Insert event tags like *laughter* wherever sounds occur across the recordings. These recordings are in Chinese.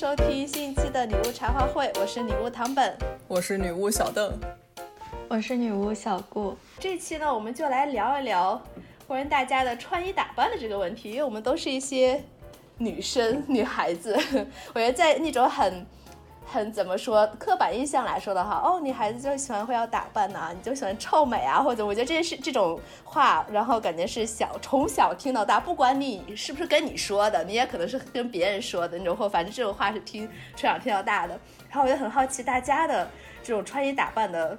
收听新一期的女巫茶话会，我是女巫唐本，我是女巫小邓，我是女巫小顾。这期呢，我们就来聊一聊关于大家的穿衣打扮的这个问题，因为我们都是一些女生、女孩子，*laughs* 我觉得在那种很。很怎么说？刻板印象来说的话，哦，女孩子就喜欢会要打扮呐，你就喜欢臭美啊，或者我觉得这是这种话，然后感觉是小从小听到大，不管你是不是跟你说的，你也可能是跟别人说的那种，或反正这种话是听从小听到大的。然后我就很好奇大家的这种穿衣打扮的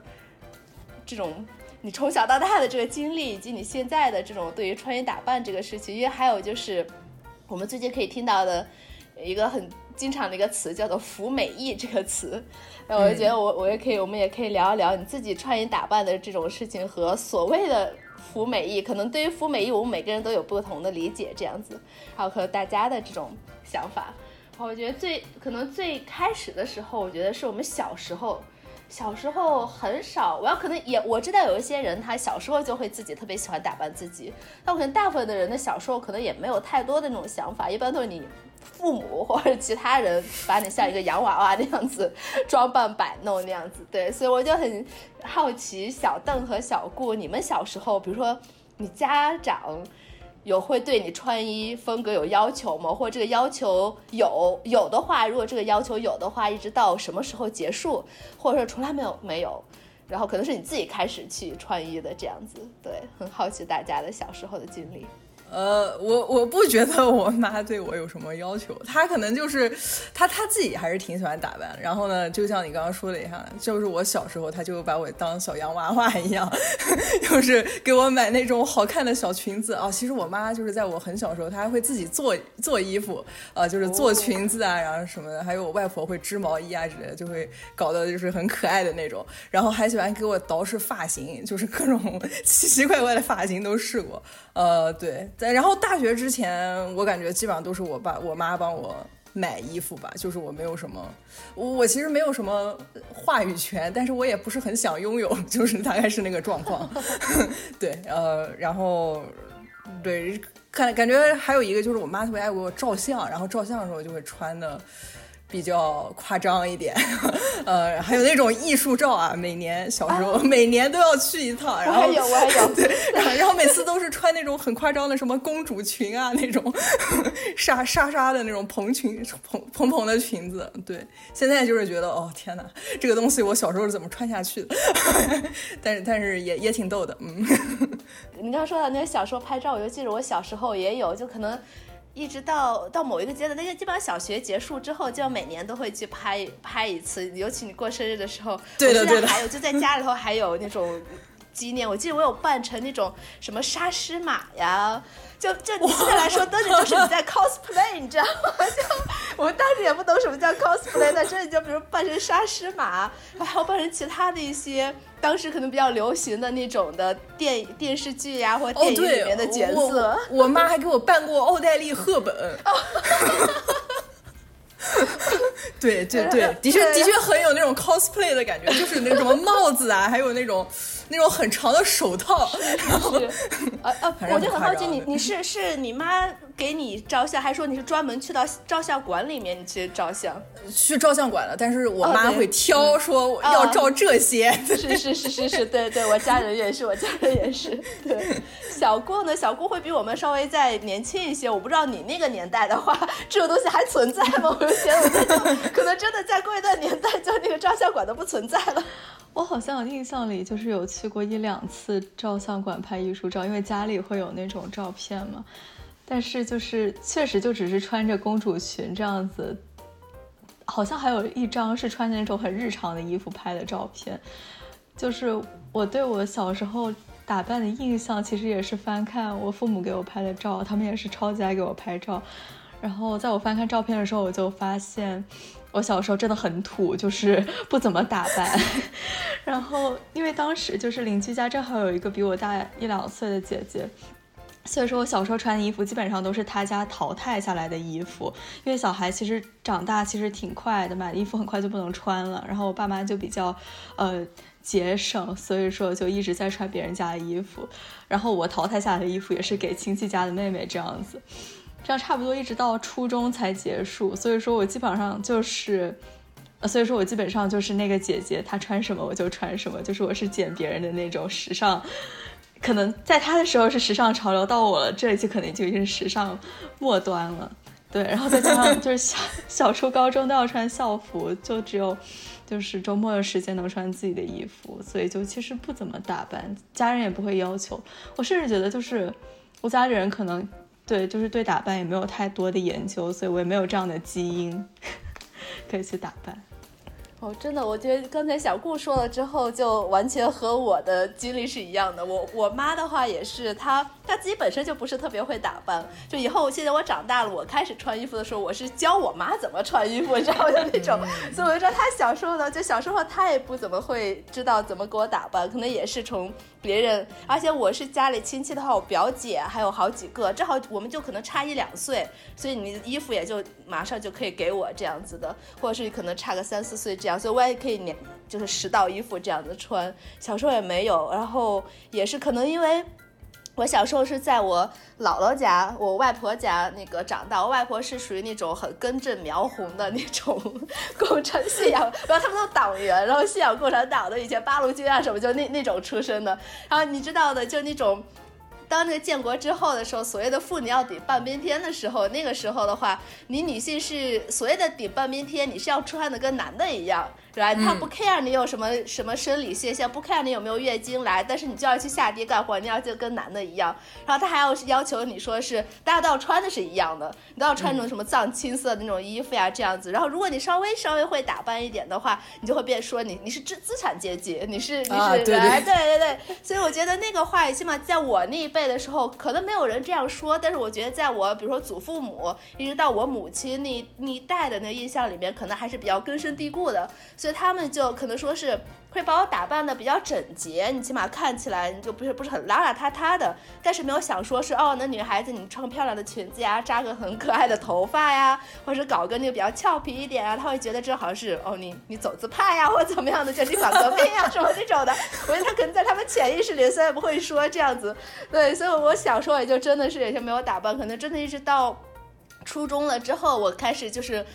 这种，你从小到大的这个经历，以及你现在的这种对于穿衣打扮这个事情，因为还有就是我们最近可以听到的一个很。经常的一个词叫做“服美役”这个词，*laughs* 那我就觉得我我也可以，我们也可以聊一聊你自己穿衣打扮的这种事情和所谓的“服美役”，可能对于“服美役”，我们每个人都有不同的理解，这样子，还有和大家的这种想法。我觉得最可能最开始的时候，我觉得是我们小时候，小时候很少，我要可能也我知道有一些人他小时候就会自己特别喜欢打扮自己，但我可能大部分的人的小时候可能也没有太多的那种想法，一般都是你。父母或者其他人把你像一个洋娃娃那样子装扮摆弄那样子，对，所以我就很好奇，小邓和小顾，你们小时候，比如说你家长有会对你穿衣风格有要求吗？或者这个要求有有的话，如果这个要求有的话，一直到什么时候结束？或者说从来没有没有，然后可能是你自己开始去穿衣的这样子，对，很好奇大家的小时候的经历。呃，我我不觉得我妈对我有什么要求，她可能就是她她自己还是挺喜欢打扮。然后呢，就像你刚刚说的一样，就是我小时候，她就把我当小洋娃娃一样，*laughs* 就是给我买那种好看的小裙子啊。其实我妈就是在我很小时候，她还会自己做做衣服，呃，就是做裙子啊，然后什么的。还有我外婆会织毛衣啊之类的，就会搞得就是很可爱的那种。然后还喜欢给我捯饬发型，就是各种 *laughs* 奇奇怪怪的发型都试过。呃，对。然后大学之前，我感觉基本上都是我爸我妈帮我买衣服吧，就是我没有什么，我我其实没有什么话语权，但是我也不是很想拥有，*laughs* 就是大概是那个状况。*laughs* 对，呃，然后对，感感觉还有一个就是我妈特别爱给我照相，然后照相的时候就会穿的。比较夸张一点，*laughs* 呃，还有那种艺术照啊，每年小时候每年都要去一趟，然后我还有我还有对，然后每次都是穿那种很夸张的什么公主裙啊，那种纱纱纱的那种蓬裙蓬蓬蓬的裙子，对，现在就是觉得哦天哪，这个东西我小时候是怎么穿下去的？*laughs* 但是但是也也挺逗的，嗯。*laughs* 你刚刚说到那个小时候拍照，我就记得我小时候也有，就可能。一直到到某一个阶段，那个基本上小学结束之后，就每年都会去拍拍一次，尤其你过生日的时候。对的对的。还有就在家 *laughs* 里头还有那种纪念，我记得我有扮成那种什么沙狮马呀。就就你现在来说，真的就是你在 cosplay，你知道吗？*laughs* 就我们当时也不懂什么叫 cosplay，但真的就比如扮成沙狮马，然后扮成其他的一些当时可能比较流行的那种的电电视剧呀或电影里面的角色。我妈还给我办过奥黛丽·赫本。*laughs* 对对对，的确的确很有那种 cosplay 的感觉，就是那什么帽子啊，还有那种。那种很长的手套，然后，呃呃，我就很好奇，你你是是你妈给你照相，还是说你是专门去到照相馆里面你去照相？*laughs* 去照相馆了，但是我妈会挑，说要照这些。是是是是是，对对，我家人也是，我家人也是。对，小顾呢？小顾会比我们稍微再年轻一些。我不知道你那个年代的话，这种东西还存在吗？我就觉得，我 *laughs* 可能真的再过一段年代，就那个照相馆都不存在了。我好像印象里就是有去过一两次照相馆拍艺术照，因为家里会有那种照片嘛。但是就是确实就只是穿着公主裙这样子，好像还有一张是穿着那种很日常的衣服拍的照片。就是我对我小时候打扮的印象，其实也是翻看我父母给我拍的照，他们也是超级爱给我拍照。然后在我翻看照片的时候，我就发现。我小时候真的很土，就是 *laughs* 不怎么打扮。*laughs* 然后因为当时就是邻居家正好有一个比我大一两岁的姐姐，所以说我小时候穿的衣服基本上都是她家淘汰下来的衣服。因为小孩其实长大其实挺快的，买的衣服很快就不能穿了。然后我爸妈就比较呃节省，所以说就一直在穿别人家的衣服。然后我淘汰下来的衣服也是给亲戚家的妹妹这样子。这样差不多一直到初中才结束。所以说我基本上就是，所以说我基本上就是那个姐姐，她穿什么我就穿什么，就是我是捡别人的那种时尚。可能在她的时候是时尚潮流，到我这里就可能就已经是时尚末端了。对，然后再加上就是小小初高中都要穿校服，就只有就是周末的时间能穿自己的衣服，所以就其实不怎么打扮，家人也不会要求。我甚至觉得就是我家里人可能对就是对打扮也没有太多的研究，所以我也没有这样的基因 *laughs* 可以去打扮。哦，真的，我觉得刚才小顾说了之后，就完全和我的经历是一样的。我我妈的话也是，她她自己本身就不是特别会打扮。就以后现在我长大了，我开始穿衣服的时候，我是教我妈怎么穿衣服，你知道吗？就那种。所以我就说，她小时候呢，就小时候她也不怎么会知道怎么给我打扮，可能也是从。别人，而且我是家里亲戚的话，我表姐还有好几个，正好我们就可能差一两岁，所以你的衣服也就马上就可以给我这样子的，或者是可能差个三四岁这样，所以我也可以年就是十套衣服这样子穿。小时候也没有，然后也是可能因为。我小时候是在我姥姥家、我外婆家那个长大。我外婆是属于那种很根正苗红的那种共产信仰，然后他们都党员，然后信仰共产党的，以前八路军啊什么，就那那种出身的。然后你知道的，就那种。当那个建国之后的时候，所谓的妇女要顶半边天的时候，那个时候的话，你女性是所谓的顶半边天，你是要穿的跟男的一样，是吧？他不 care 你有什么什么生理现象，不 care 你有没有月经来，但是你就要去下地干活，你要就跟男的一样。然后他还要要求你说是大家都要穿的是一样的，你都要穿那种什么藏青色的那种衣服呀，这样子。然后如果你稍微稍微会打扮一点的话，你就会变说你你是资资产阶级，你是你是对对对对对。所以我觉得那个话，起码在我那一辈。的时候可能没有人这样说，但是我觉得在我比如说祖父母一直到我母亲那那一代的那个印象里面，可能还是比较根深蒂固的，所以他们就可能说是。会把我打扮的比较整洁，你起码看起来你就不是不是很邋邋遢遢的。但是没有想说是哦，那女孩子你穿漂亮的裙子呀，扎个很可爱的头发呀，或者搞个那个比较俏皮一点啊，他会觉得这好像是哦你你走姿派呀，或怎么样的，就你反革命呀什么这种的。我觉得他可能在他们潜意识里虽然不会说这样子，对，所以我小时候也就真的是有些没有打扮，可能真的一直到初中了之后，我开始就是。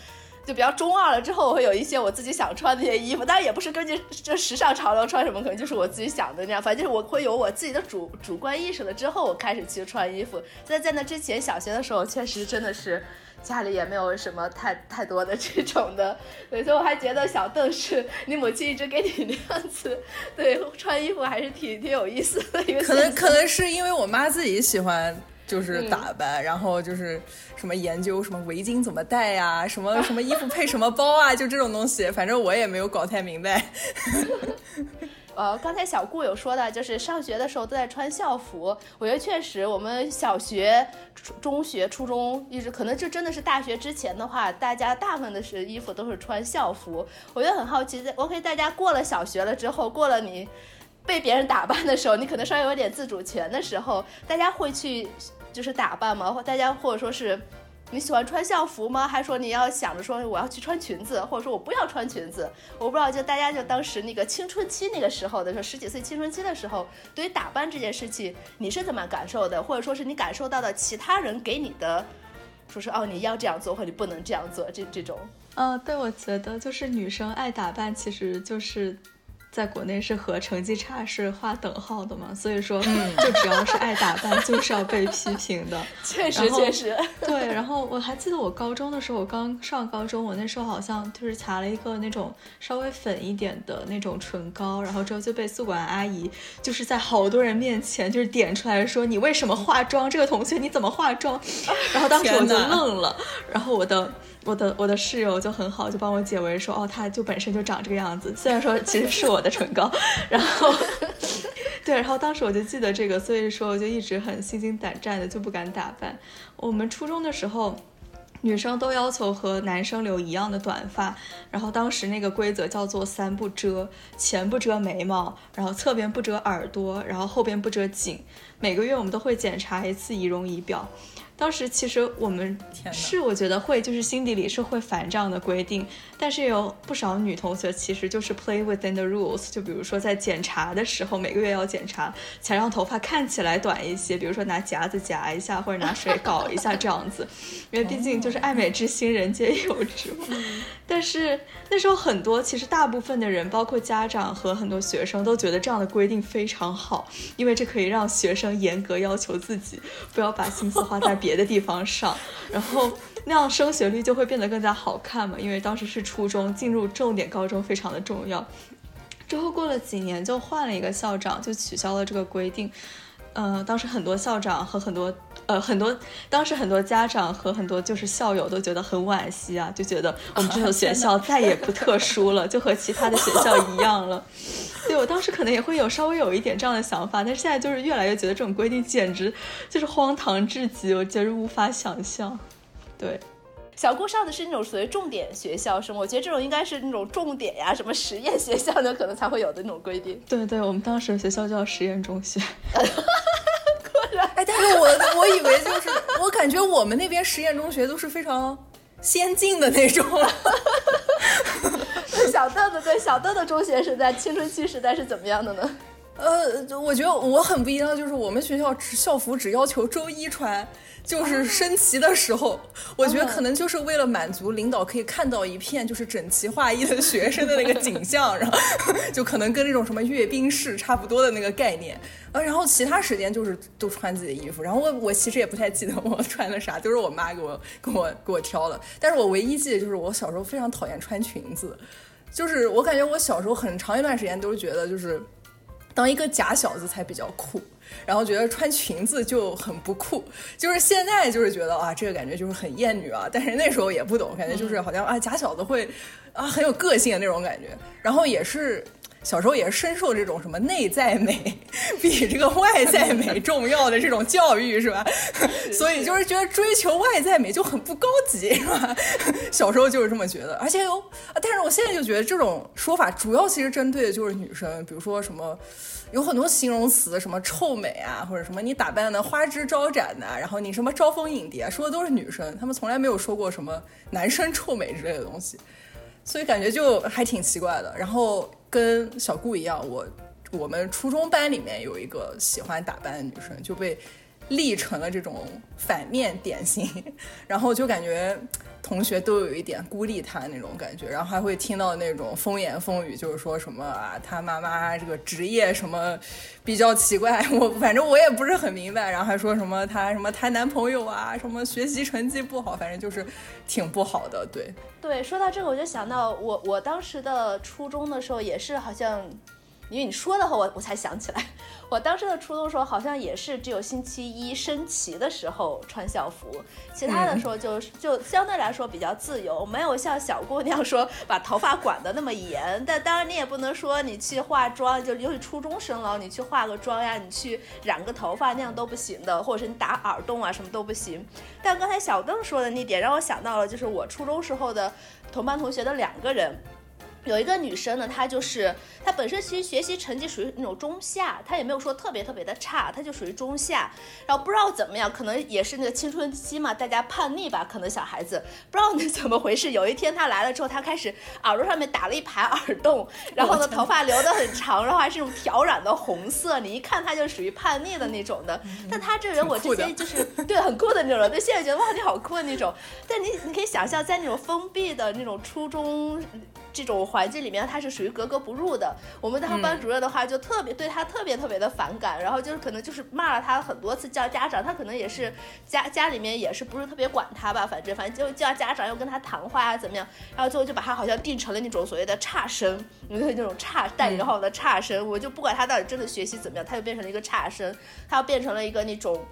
就比较中二了，之后我会有一些我自己想穿的一些衣服，当然也不是根据这时尚潮流穿什么，可能就是我自己想的那样。反正就是我会有我自己的主主观意识了之后，我开始去穿衣服。在在那之前，小学的时候确实真的是家里也没有什么太太多的这种的，对所以我还觉得小邓是你母亲一直给你那样子，对穿衣服还是挺挺有意思的一个。可能可能是因为我妈自己喜欢。就是打扮，然后就是什么研究什么围巾怎么戴呀，什么什么衣服配什么包啊，就这种东西，反正我也没有搞太明白。*laughs* 呃，刚才小顾有说的，就是上学的时候都在穿校服，我觉得确实，我们小学、中学、初中一直可能就真的是大学之前的话，大家大部分的是衣服都是穿校服。我觉得很好奇，在 OK，大家过了小学了之后，过了你被别人打扮的时候，*laughs* 你可能稍微有点自主权的时候，大家会去。就是打扮吗？或大家或者说是你喜欢穿校服吗？还是说你要想着说我要去穿裙子，或者说我不要穿裙子？我不知道，就大家就当时那个青春期那个时候的时候，十几岁青春期的时候，对于打扮这件事情你是怎么感受的？或者说是你感受到的其他人给你的，说是哦你要这样做或你不能这样做这这种？嗯，对，我觉得就是女生爱打扮，其实就是。在国内是和成绩差是划等号的嘛，所以说就只要是爱打扮就是要被批评的。*laughs* 确实确实。对，然后我还记得我高中的时候，我刚上高中，我那时候好像就是擦了一个那种稍微粉一点的那种唇膏，然后之后就被宿管阿姨就是在好多人面前就是点出来说你为什么化妆？这个同学你怎么化妆？然后当时我就愣了，然后我的。我的我的室友就很好，就帮我解围说，哦，他就本身就长这个样子。虽然说其实是我的唇膏，然后，*laughs* 对，然后当时我就记得这个，所以说我就一直很心惊胆战的，就不敢打扮。我们初中的时候，女生都要求和男生留一样的短发，然后当时那个规则叫做三不遮：前不遮眉毛，然后侧边不遮耳朵，然后后边不遮颈。每个月我们都会检查一次仪容仪表。当时其实我们是我觉得会，就是心底里是会烦这样的规定，但是有不少女同学其实就是 play within the rules，就比如说在检查的时候，每个月要检查，才让头发看起来短一些，比如说拿夹子夹一下，或者拿水搞一下这样子，*laughs* 因为毕竟就是爱美之心，人皆有之。但是那时候很多，其实大部分的人，包括家长和很多学生，都觉得这样的规定非常好，因为这可以让学生严格要求自己，不要把心思花在别的地方上，然后那样升学率就会变得更加好看嘛。因为当时是初中，进入重点高中非常的重要。之后过了几年，就换了一个校长，就取消了这个规定。嗯，当时很多校长和很多呃很多，当时很多家长和很多就是校友都觉得很惋惜啊，就觉得我们这所学校再也不特殊了，就和其他的学校一样了。*laughs* 对我当时可能也会有稍微有一点这样的想法，但是现在就是越来越觉得这种规定简直就是荒唐至极，我简直无法想象。对。小顾上的是那种属于重点学校，是吗？我觉得这种应该是那种重点呀，什么实验学校呢，可能才会有的那种规定。对对，我们当时学校叫实验中学。*laughs* 哎，但是我我以为就是，我感觉我们那边实验中学都是非常先进的那种。*laughs* 小豆豆对小豆豆中学时代、青春期时代是怎么样的呢？呃，我觉得我很不一样，就是我们学校校服只要求周一穿。就是升旗的时候，我觉得可能就是为了满足领导可以看到一片就是整齐划一的学生的那个景象，然后 *laughs* 就可能跟那种什么阅兵式差不多的那个概念。呃，然后其他时间就是都穿自己的衣服。然后我我其实也不太记得我穿的啥，就是我妈给我给我给我挑的。但是我唯一记得就是我小时候非常讨厌穿裙子，就是我感觉我小时候很长一段时间都是觉得就是当一个假小子才比较酷。然后觉得穿裙子就很不酷，就是现在就是觉得啊，这个感觉就是很厌女啊。但是那时候也不懂，感觉就是好像啊，假小子会啊很有个性的那种感觉。然后也是小时候也是深受这种什么内在美比这个外在美 *laughs* 重要的这种教育，是吧？所以就是觉得追求外在美就很不高级，是吧？*laughs* 小时候就是这么觉得。而且有，但是我现在就觉得这种说法主要其实针对的就是女生，比如说什么。有很多形容词，什么臭美啊，或者什么你打扮的花枝招展的，然后你什么招蜂引蝶，说的都是女生，他们从来没有说过什么男生臭美之类的东西，所以感觉就还挺奇怪的。然后跟小顾一样，我我们初中班里面有一个喜欢打扮的女生，就被立成了这种反面典型，然后就感觉。同学都有一点孤立他那种感觉，然后还会听到那种风言风语，就是说什么啊，他妈妈这个职业什么比较奇怪，我反正我也不是很明白。然后还说什么他什么谈男朋友啊，什么学习成绩不好，反正就是挺不好的。对对，说到这个我就想到我我当时的初中的时候也是好像。因为你说的话，我我才想起来，*laughs* 我当时的初中时候好像也是只有星期一升旗的时候穿校服，其他的时候就就相对来说比较自由，没有像小姑娘说把头发管得那么严。但当然你也不能说你去化妆，就尤其初中生了，你去化个妆呀，你去染个头发那样都不行的，或者是你打耳洞啊什么都不行。但刚才小邓说的那点让我想到了，就是我初中时候的同班同学的两个人。有一个女生呢，她就是她本身其实学习成绩属于那种中下，她也没有说特别特别的差，她就属于中下。然后不知道怎么样，可能也是那个青春期嘛，大家叛逆吧，可能小孩子不知道那怎么回事。有一天她来了之后，她开始耳朵上面打了一排耳洞，然后呢头发留得很长，然后还是那种挑染的红色，你一看她就属于叛逆的那种的。但她这人我之前就是对很酷的那种人，对现在觉得哇你好酷的那种。但你你可以想象在那种封闭的那种初中。这种环境里面，他是属于格格不入的。我们当班主任的话，就特别对他特别特别的反感，然后就是可能就是骂了他很多次，叫家长。他可能也是家家里面也是不是特别管他吧，反正反正就叫家长要跟他谈话啊，怎么样？然后最后就把他好像定成了那种所谓的差生，*laughs* 那种差带引号的差生。我就不管他到底真的学习怎么样，他就变成了一个差生，他又变成了一个那种。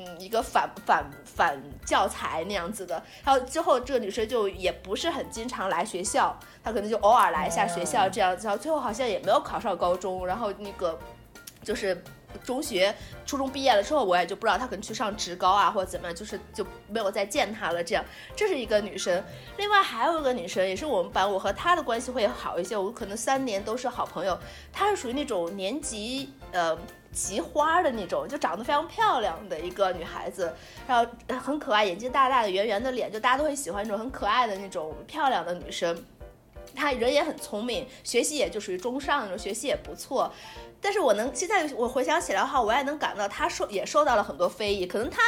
嗯，一个反反反教材那样子的，然后之后这个女生就也不是很经常来学校，她可能就偶尔来一下学校这样子，然后最后好像也没有考上高中，然后那个就是中学、初中毕业了之后，我也就不知道她可能去上职高啊或者怎么样，就是就没有再见她了。这样，这是一个女生，另外还有一个女生，也是我们班，我和她的关系会好一些，我可能三年都是好朋友，她是属于那种年级。呃。奇花的那种，就长得非常漂亮的一个女孩子，然后很可爱，眼睛大大的，圆圆的脸，就大家都会喜欢这种很可爱的那种漂亮的女生。她人也很聪明，学习也就属于中上那种，学习也不错。但是我能现在我回想起来的话，我也能感到她受也受到了很多非议。可能她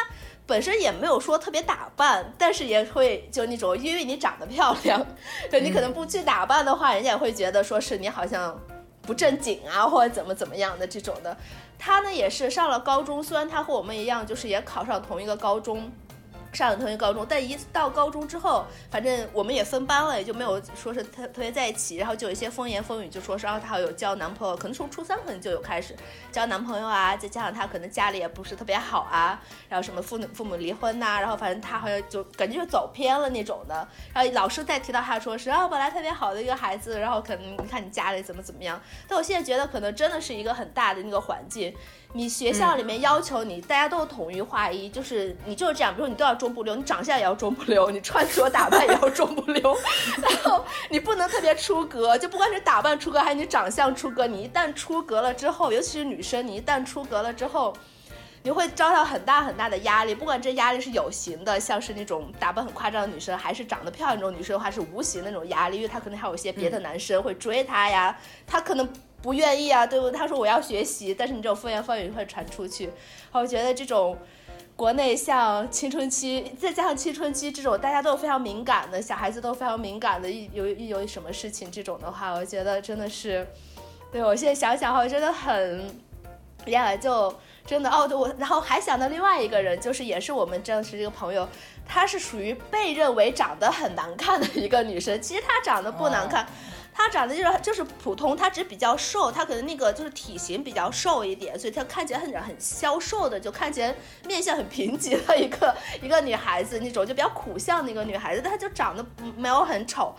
本身也没有说特别打扮，但是也会就那种，因为你长得漂亮，*laughs* 对你可能不去打扮的话，人家也会觉得说是你好像不正经啊，或者怎么怎么样的这种的。他呢也是上了高中，虽然他和我们一样，就是也考上同一个高中。上了同一高中，但一到高中之后，反正我们也分班了，也就没有说是特特别在一起。然后就有一些风言风语，就说是啊，她有交男朋友，可能从初三可能就有开始交男朋友啊。再加上她可能家里也不是特别好啊，然后什么父母父母离婚呐，然后反正她好像就感觉就走偏了那种的。然后老师再提到她，说是啊，本来特别好的一个孩子，然后可能你看你家里怎么怎么样。但我现在觉得可能真的是一个很大的那个环境。你学校里面要求你，大家都统一划一，就是你就是这样，比如你都要中不溜，你长相也要中不溜，你穿着打扮也要中不溜，*laughs* 然后你不能特别出格，就不管是打扮出格还是你长相出格，你一旦出格了之后，尤其是女生，你一旦出格了之后，你会遭到很大很大的压力，不管这压力是有形的，像是那种打扮很夸张的女生，还是长得漂亮那种女生的话，是无形的那种压力，因为她可能还有一些别的男生会追她呀，她可能。不愿意啊，对不？他说我要学习，但是你这种风言风语会传出去。我觉得这种国内像青春期，再加上青春期这种大家都非常敏感的，小孩子都非常敏感的，一有一有什么事情这种的话，我觉得真的是，对我现在想想哈，我真的很，呀，就真的哦，对我，然后还想到另外一个人，就是也是我们真的是这个朋友，她是属于被认为长得很难看的一个女生，其实她长得不难看。她长得就是就是普通，她只比较瘦，她可能那个就是体型比较瘦一点，所以她看起来很很消瘦的，就看起来面相很贫瘠的一个 *laughs* 一个女孩子那种，就比较苦相的一个女孩子，但她就长得没有很丑，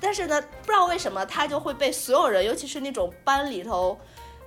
但是呢，不知道为什么她就会被所有人，尤其是那种班里头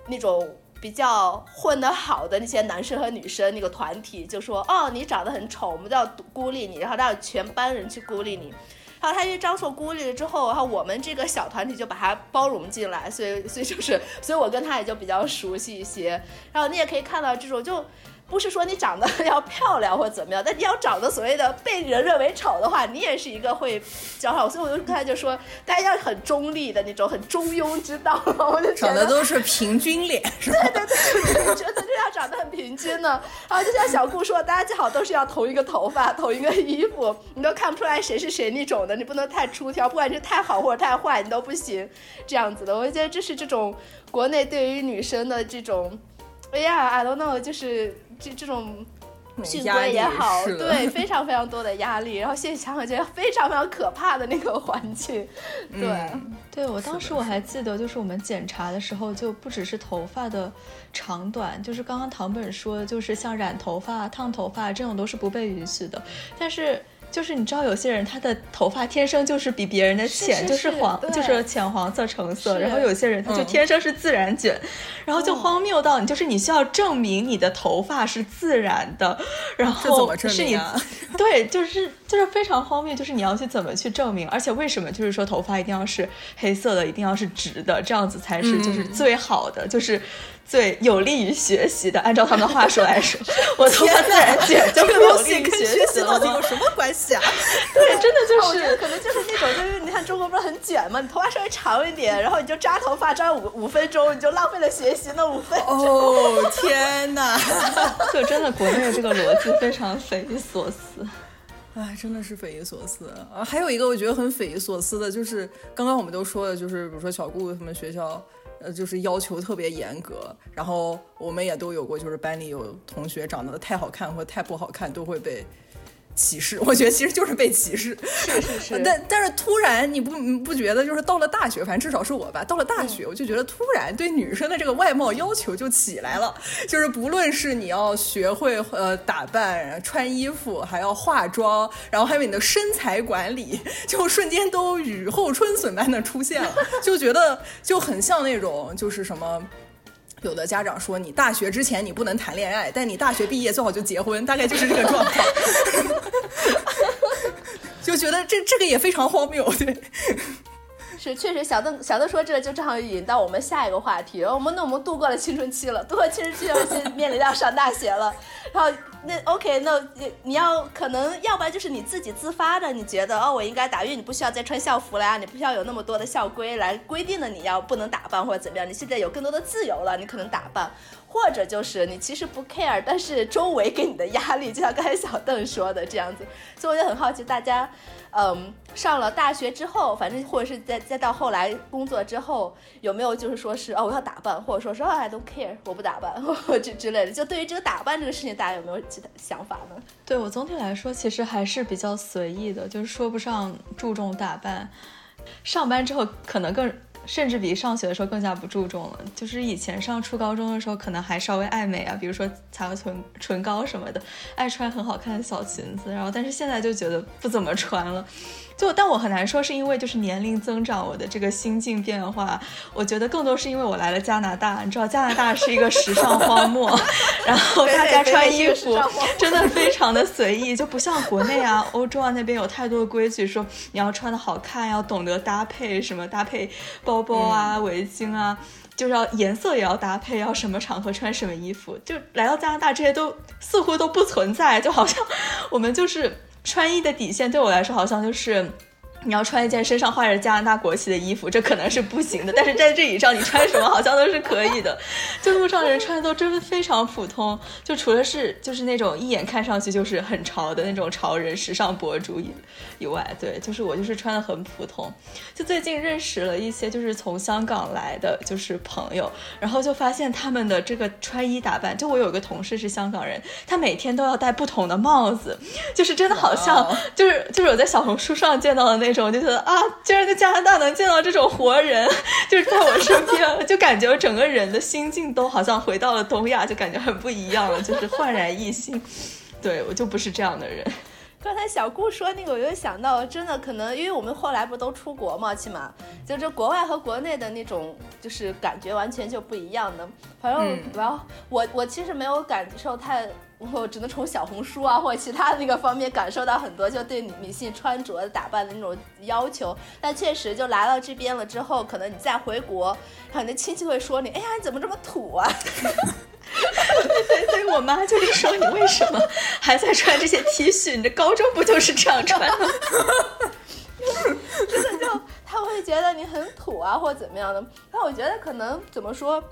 那种比较混得好的那些男生和女生那个团体，就说哦你长得很丑，我们都要孤立你，然后让全班人去孤立你。然后他因为张硕孤立了之后，然后我们这个小团体就把他包容进来，所以所以就是，所以我跟他也就比较熟悉一些。然后你也可以看到这种就。不是说你长得要漂亮或者怎么样，但你要长得所谓的被人认为丑的话，你也是一个会较好。所以我就刚才就说，大家要很中立的那种，很中庸之道。我就长得都是平均脸，是吧对对对，我觉得这 *laughs* 要长得很平均呢。然后就像小顾说，大家最好都是要同一个头发、同一个衣服，你都看不出来谁是谁那种的。你不能太出挑，不管是太好或者太坏，你都不行。这样子的，我觉得这是这种国内对于女生的这种，哎呀，I don't know，就是。这这种训规也好，对，非常非常多的压力。然后现在想想，觉得非常非常可怕的那个环境。*laughs* 对，对我当时我还记得，就是我们检查的时候，就不只是头发的长短，就是刚刚唐本说的，就是像染头发、烫头发这种都是不被允许的。但是。就是你知道有些人他的头发天生就是比别人的浅，就是黄，就是浅黄色橙色。然后有些人他就天生是自然卷，然后就荒谬到你就是你需要证明你的头发是自然的，然后是你对，就是就是非常荒谬，就是你要去怎么去证明？而且为什么就是说头发一定要是黑色的，一定要是直的，这样子才是就是最好的，就是。最有利于学习的，按照他们的话说来说，*laughs* 我头发自然卷就有利于学习，到底有什么关系啊？*laughs* 对，真的就是，可能就是那种，就是你看中国不是很卷吗？你头发稍微长一点，然后你就扎头发扎五五分钟，你就浪费了学习那五分钟。哦天哪！*laughs* 就真的国内的这个逻辑非常匪夷所思，哎，真的是匪夷所思啊！还有一个我觉得很匪夷所思的，就是刚刚我们都说的，就是比如说小顾他们学校。呃，就是要求特别严格，然后我们也都有过，就是班里有同学长得太好看或太不好看，都会被。歧视，*laughs* 我觉得其实就是被歧视。是是是。*laughs* 但但是突然你不不觉得就是到了大学，反正至少是我吧，到了大学我就觉得突然对女生的这个外貌要求就起来了，*laughs* 就是不论是你要学会呃打扮、穿衣服，还要化妆，然后还有你的身材管理，就瞬间都雨后春笋般的出现了，就觉得就很像那种就是什么。有的家长说，你大学之前你不能谈恋爱，但你大学毕业最好就结婚，大概就是这个状况。*laughs* 就觉得这这个也非常荒谬，对。是确实，小邓小邓说这就正好引到我们下一个话题。我们那我们度过了青春期了，度过青春期了，现在面临要上大学了。然后那 OK，那你你要可能要不然就是你自己自发的，你觉得哦我应该打，因为你不需要再穿校服了呀，你不需要有那么多的校规来规定的你要不能打扮或者怎么样，你现在有更多的自由了，你可能打扮，或者就是你其实不 care，但是周围给你的压力，就像刚才小邓说的这样子，所以我就很好奇大家。嗯，上了大学之后，反正或者是再再到后来工作之后，有没有就是说是哦，我要打扮，或者说说 I don't care，我不打扮，*laughs* 或这之类的。就对于这个打扮这个事情，大家有没有其他想法呢？对我总体来说，其实还是比较随意的，就是说不上注重打扮。上班之后，可能更。甚至比上学的时候更加不注重了。就是以前上初高中的时候，可能还稍微爱美啊，比如说擦个唇唇膏什么的，爱穿很好看的小裙子。然后，但是现在就觉得不怎么穿了。就但我很难说是因为就是年龄增长，我的这个心境变化。我觉得更多是因为我来了加拿大，你知道加拿大是一个时尚荒漠，*laughs* 然后大家穿衣服真的非常的随意，就不像国内啊、*laughs* 欧洲啊那边有太多的规矩，说你要穿的好看，要懂得搭配什么搭配包包啊、围巾啊，就是要颜色也要搭配，要什么场合穿什么衣服。就来到加拿大，这些都似乎都不存在，就好像我们就是。穿衣的底线对我来说，好像就是。你要穿一件身上画着加拿大国旗的衣服，这可能是不行的。*laughs* 但是在这以上，你穿什么好像都是可以的。*laughs* 就路上人穿的都真的非常普通，就除了是就是那种一眼看上去就是很潮的那种潮人、时尚博主以以外，对，就是我就是穿的很普通。就最近认识了一些就是从香港来的就是朋友，然后就发现他们的这个穿衣打扮，就我有个同事是香港人，他每天都要戴不同的帽子，就是真的好像就是就是我在小红书上见到的那。我就觉得啊，居然在加拿大能见到这种活人，就是在我身边，*laughs* 就感觉我整个人的心境都好像回到了东亚，就感觉很不一样了，就是焕然一新。对我就不是这样的人。刚才小顾说那个，我就想到，真的可能因为我们后来不都出国嘛，起码就这国外和国内的那种就是感觉完全就不一样的。反正然后我我其实没有感受太。我只能从小红书啊或者其他那个方面感受到很多，就对女性穿着打扮的那种要求。但确实，就来到这边了之后，可能你再回国，然后你的亲戚会说你：“哎呀，你怎么这么土啊？” *laughs* 对对对，我妈就是说你为什么还在穿这些 T 恤？你这高中不就是这样穿的？真 *laughs* 的就他会觉得你很土啊，或者怎么样的。但我觉得可能怎么说？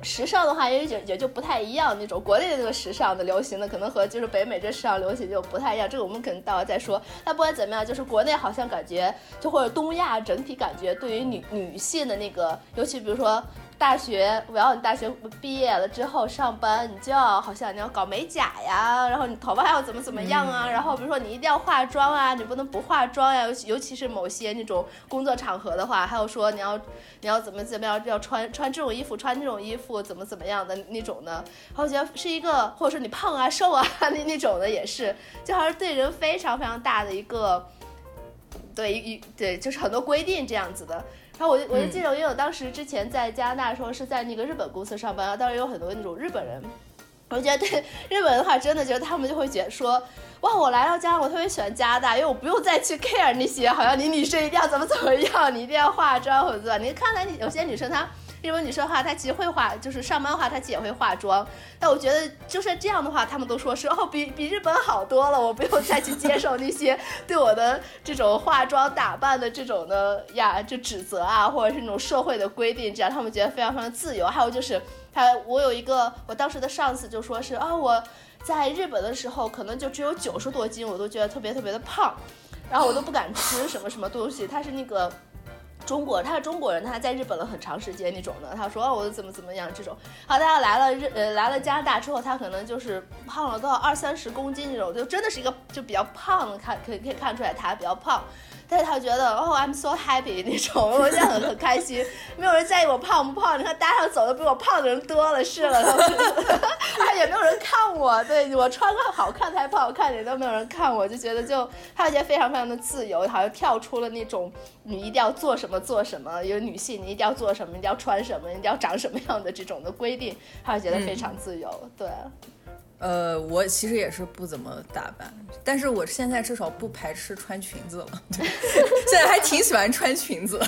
时尚的话也也也就不太一样，那种国内的那个时尚的流行的，可能和就是北美这时尚流行就不太一样。这个我们可能到时候再说。但不管怎么样，就是国内好像感觉，就或者东亚整体感觉，对于女女性的那个，尤其比如说。大学，我要你大学毕业了之后上班，你就要好像你要搞美甲呀，然后你头发还要怎么怎么样啊，然后比如说你一定要化妆啊，你不能不化妆呀，尤其尤其是某些那种工作场合的话，还有说你要你要怎么怎么样，要穿穿这种衣服，穿那种衣服怎么怎么样的那种呢？然后我觉得是一个，或者说你胖啊瘦啊 *laughs* 那那种的也是，就好像对人非常非常大的一个，对一对就是很多规定这样子的。然后我就我就记得，因为我当时之前在加拿大的时候是在那个日本公司上班，当时有很多那种日本人。我觉得对日本的话，真的觉得他们就会觉得说，哇，我来到加拿大，我特别喜欢加拿大，因为我不用再去 care 那些，好像你女生一定要怎么怎么样，你一定要化妆或者怎么。你看来有些女生她。日本女生的话，她其实会化，就是上班的话，她其实也会化妆。但我觉得，就算这样的话，他们都说是 *laughs* 哦，比比日本好多了。我不用再去接受那些对我的这种化妆打扮的这种的呀，就指责啊，或者是那种社会的规定，这样他们觉得非常非常自由。还有就是，他我有一个我当时的上司就说是啊，我在日本的时候可能就只有九十多斤，我都觉得特别特别的胖，然后我都不敢吃什么什么东西。他是那个。中国，他是中国人，他在日本了很长时间那种的。他说哦，我怎么怎么样这种。好，他来了日呃来了加拿大之后，他可能就是胖了到二三十公斤那种，就真的是一个就比较胖，看可以可以看出来他比较胖。但是他觉得哦，I'm so happy 那种，我现在很很开心，没有人在意我胖不胖。你看，搭上走的比我胖的人多了是了，*laughs* 他也没有人看我。对我穿个好看还不好看也都没有人看我，就觉得就他觉得非常非常的自由，好像跳出了那种你一定要做什么做什么，有女性你一定要做什么，一定要穿什么，一定要长什么样的这种的规定，他就觉得非常自由。对。呃，我其实也是不怎么打扮，但是我现在至少不排斥穿裙子了，*laughs* 现在还挺喜欢穿裙子。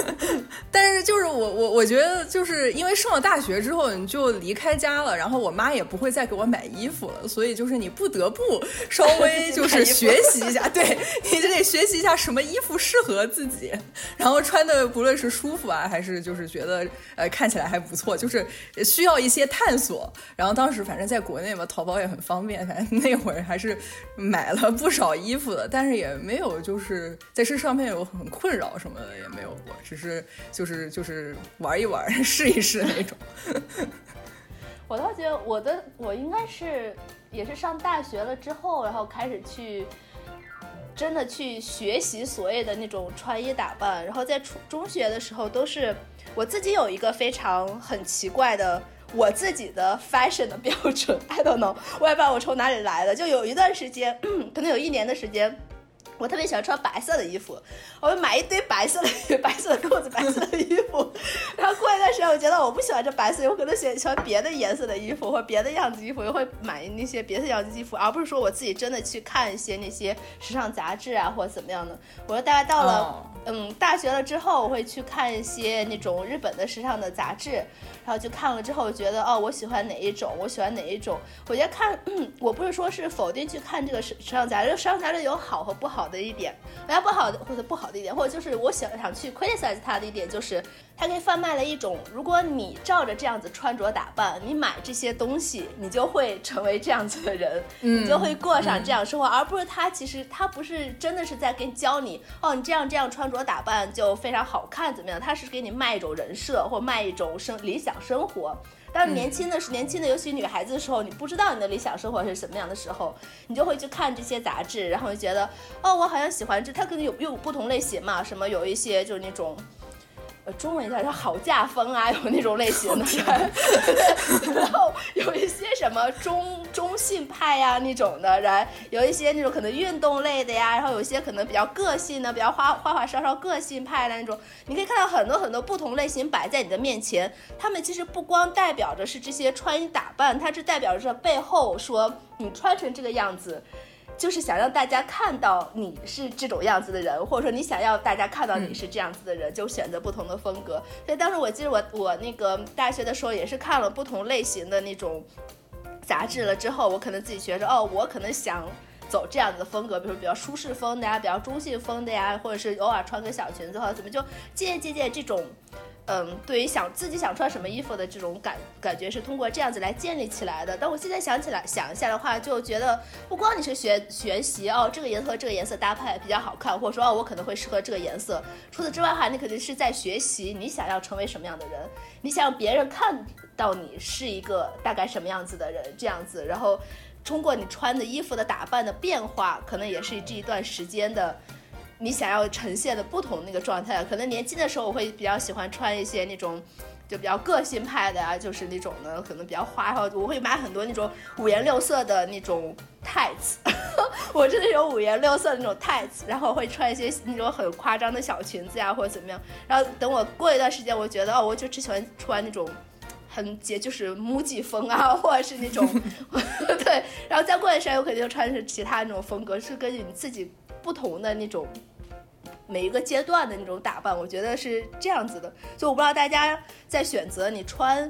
*laughs* 但是就是我我我觉得就是因为上了大学之后你就离开家了，然后我妈也不会再给我买衣服了，所以就是你不得不稍微就是学习一下，*laughs* 对你就得学习一下什么衣服适合自己，然后穿的不论是舒服啊，还是就是觉得呃看起来还不错，就是需要一些探索。然后当时反正在国内嘛。淘宝也很方便，反正那会儿还是买了不少衣服的，但是也没有就是在这上面有很困扰什么的也没有过，只是就是就是玩一玩 *laughs* 试一试那种。我倒觉得我的我应该是也是上大学了之后，然后开始去真的去学习所谓的那种穿衣打扮，然后在初中学的时候都是我自己有一个非常很奇怪的。我自己的 fashion 的标准，I don't know，我也不知道我从哪里来的。就有一段时间，*clears throat* 可能有一年的时间，我特别喜欢穿白色的衣服，我会买一堆白色的 *laughs* 白色的裤子、白色的衣服。然后过一段时间，我觉得我不喜欢这白色，我可能喜喜欢别的颜色的衣服或者别的样子衣服，又会买那些别的样子衣服，而不是说我自己真的去看一些那些时尚杂志啊或者怎么样的。我说大概到了嗯大学了之后，我会去看一些那种日本的时尚的杂志。然后就看了之后，觉得哦，我喜欢哪一种，我喜欢哪一种。我觉得看，我不是说是否定去看这个时时尚杂志，时尚杂志有好和不好的一点。我要不好的或者不好的一点，或者就是我想想去 criticize 它的一点，就是它可以贩卖了一种，如果你照着这样子穿着打扮，你买这些东西，你就会成为这样子的人，你就会过上这样生活，而不是他其实他不是真的是在跟教你，哦，你这样这样穿着打扮就非常好看怎么样？他是给你卖一种人设或卖一种生理想。生活，当年轻的是年轻的，尤其女孩子的时候，你不知道你的理想生活是什么样的时候，你就会去看这些杂志，然后就觉得，哦，我好像喜欢这，它可能有有不同类型嘛，什么有一些就是那种。中文一下叫好嫁风啊，有那种类型的，*laughs* 然后有一些什么中中性派呀那种的人，有一些那种可能运动类的呀，然后有一些可能比较个性的，比较花花花哨哨个性派的那种，你可以看到很多很多不同类型摆在你的面前，他们其实不光代表着是这些穿衣打扮，它是代表着背后说你穿成这个样子。就是想让大家看到你是这种样子的人，或者说你想要大家看到你是这样子的人，就选择不同的风格。所以当时我记得我我那个大学的时候也是看了不同类型的那种杂志了之后，我可能自己觉着哦，我可能想走这样子的风格，比如比较舒适风的呀，比较中性风的呀，或者是偶尔穿个小裙子或者怎么，就借鉴借鉴这种。嗯，对于想自己想穿什么衣服的这种感感觉是通过这样子来建立起来的。但我现在想起来想一下的话，就觉得不光你是学学习哦，这个颜色和这个颜色搭配比较好看，或者说哦我可能会适合这个颜色。除此之外哈，你肯定是在学习你想要成为什么样的人，你想让别人看到你是一个大概什么样子的人这样子。然后通过你穿的衣服的打扮的变化，可能也是这一段时间的。你想要呈现的不同那个状态，可能年轻的时候我会比较喜欢穿一些那种，就比较个性派的啊，就是那种呢，可能比较花，然后我会买很多那种五颜六色的那种 tights，*laughs* 我真的有五颜六色的那种 tights，然后会穿一些那种很夸张的小裙子呀，或者怎么样。然后等我过一段时间，我觉得哦，我就只喜欢穿那种很节，就是 MUJI 风啊，或者是那种 *laughs* 对，然后再过一段时间，我肯定就穿成其他那种风格，是根据你自己。不同的那种每一个阶段的那种打扮，我觉得是这样子的。就我不知道大家在选择你穿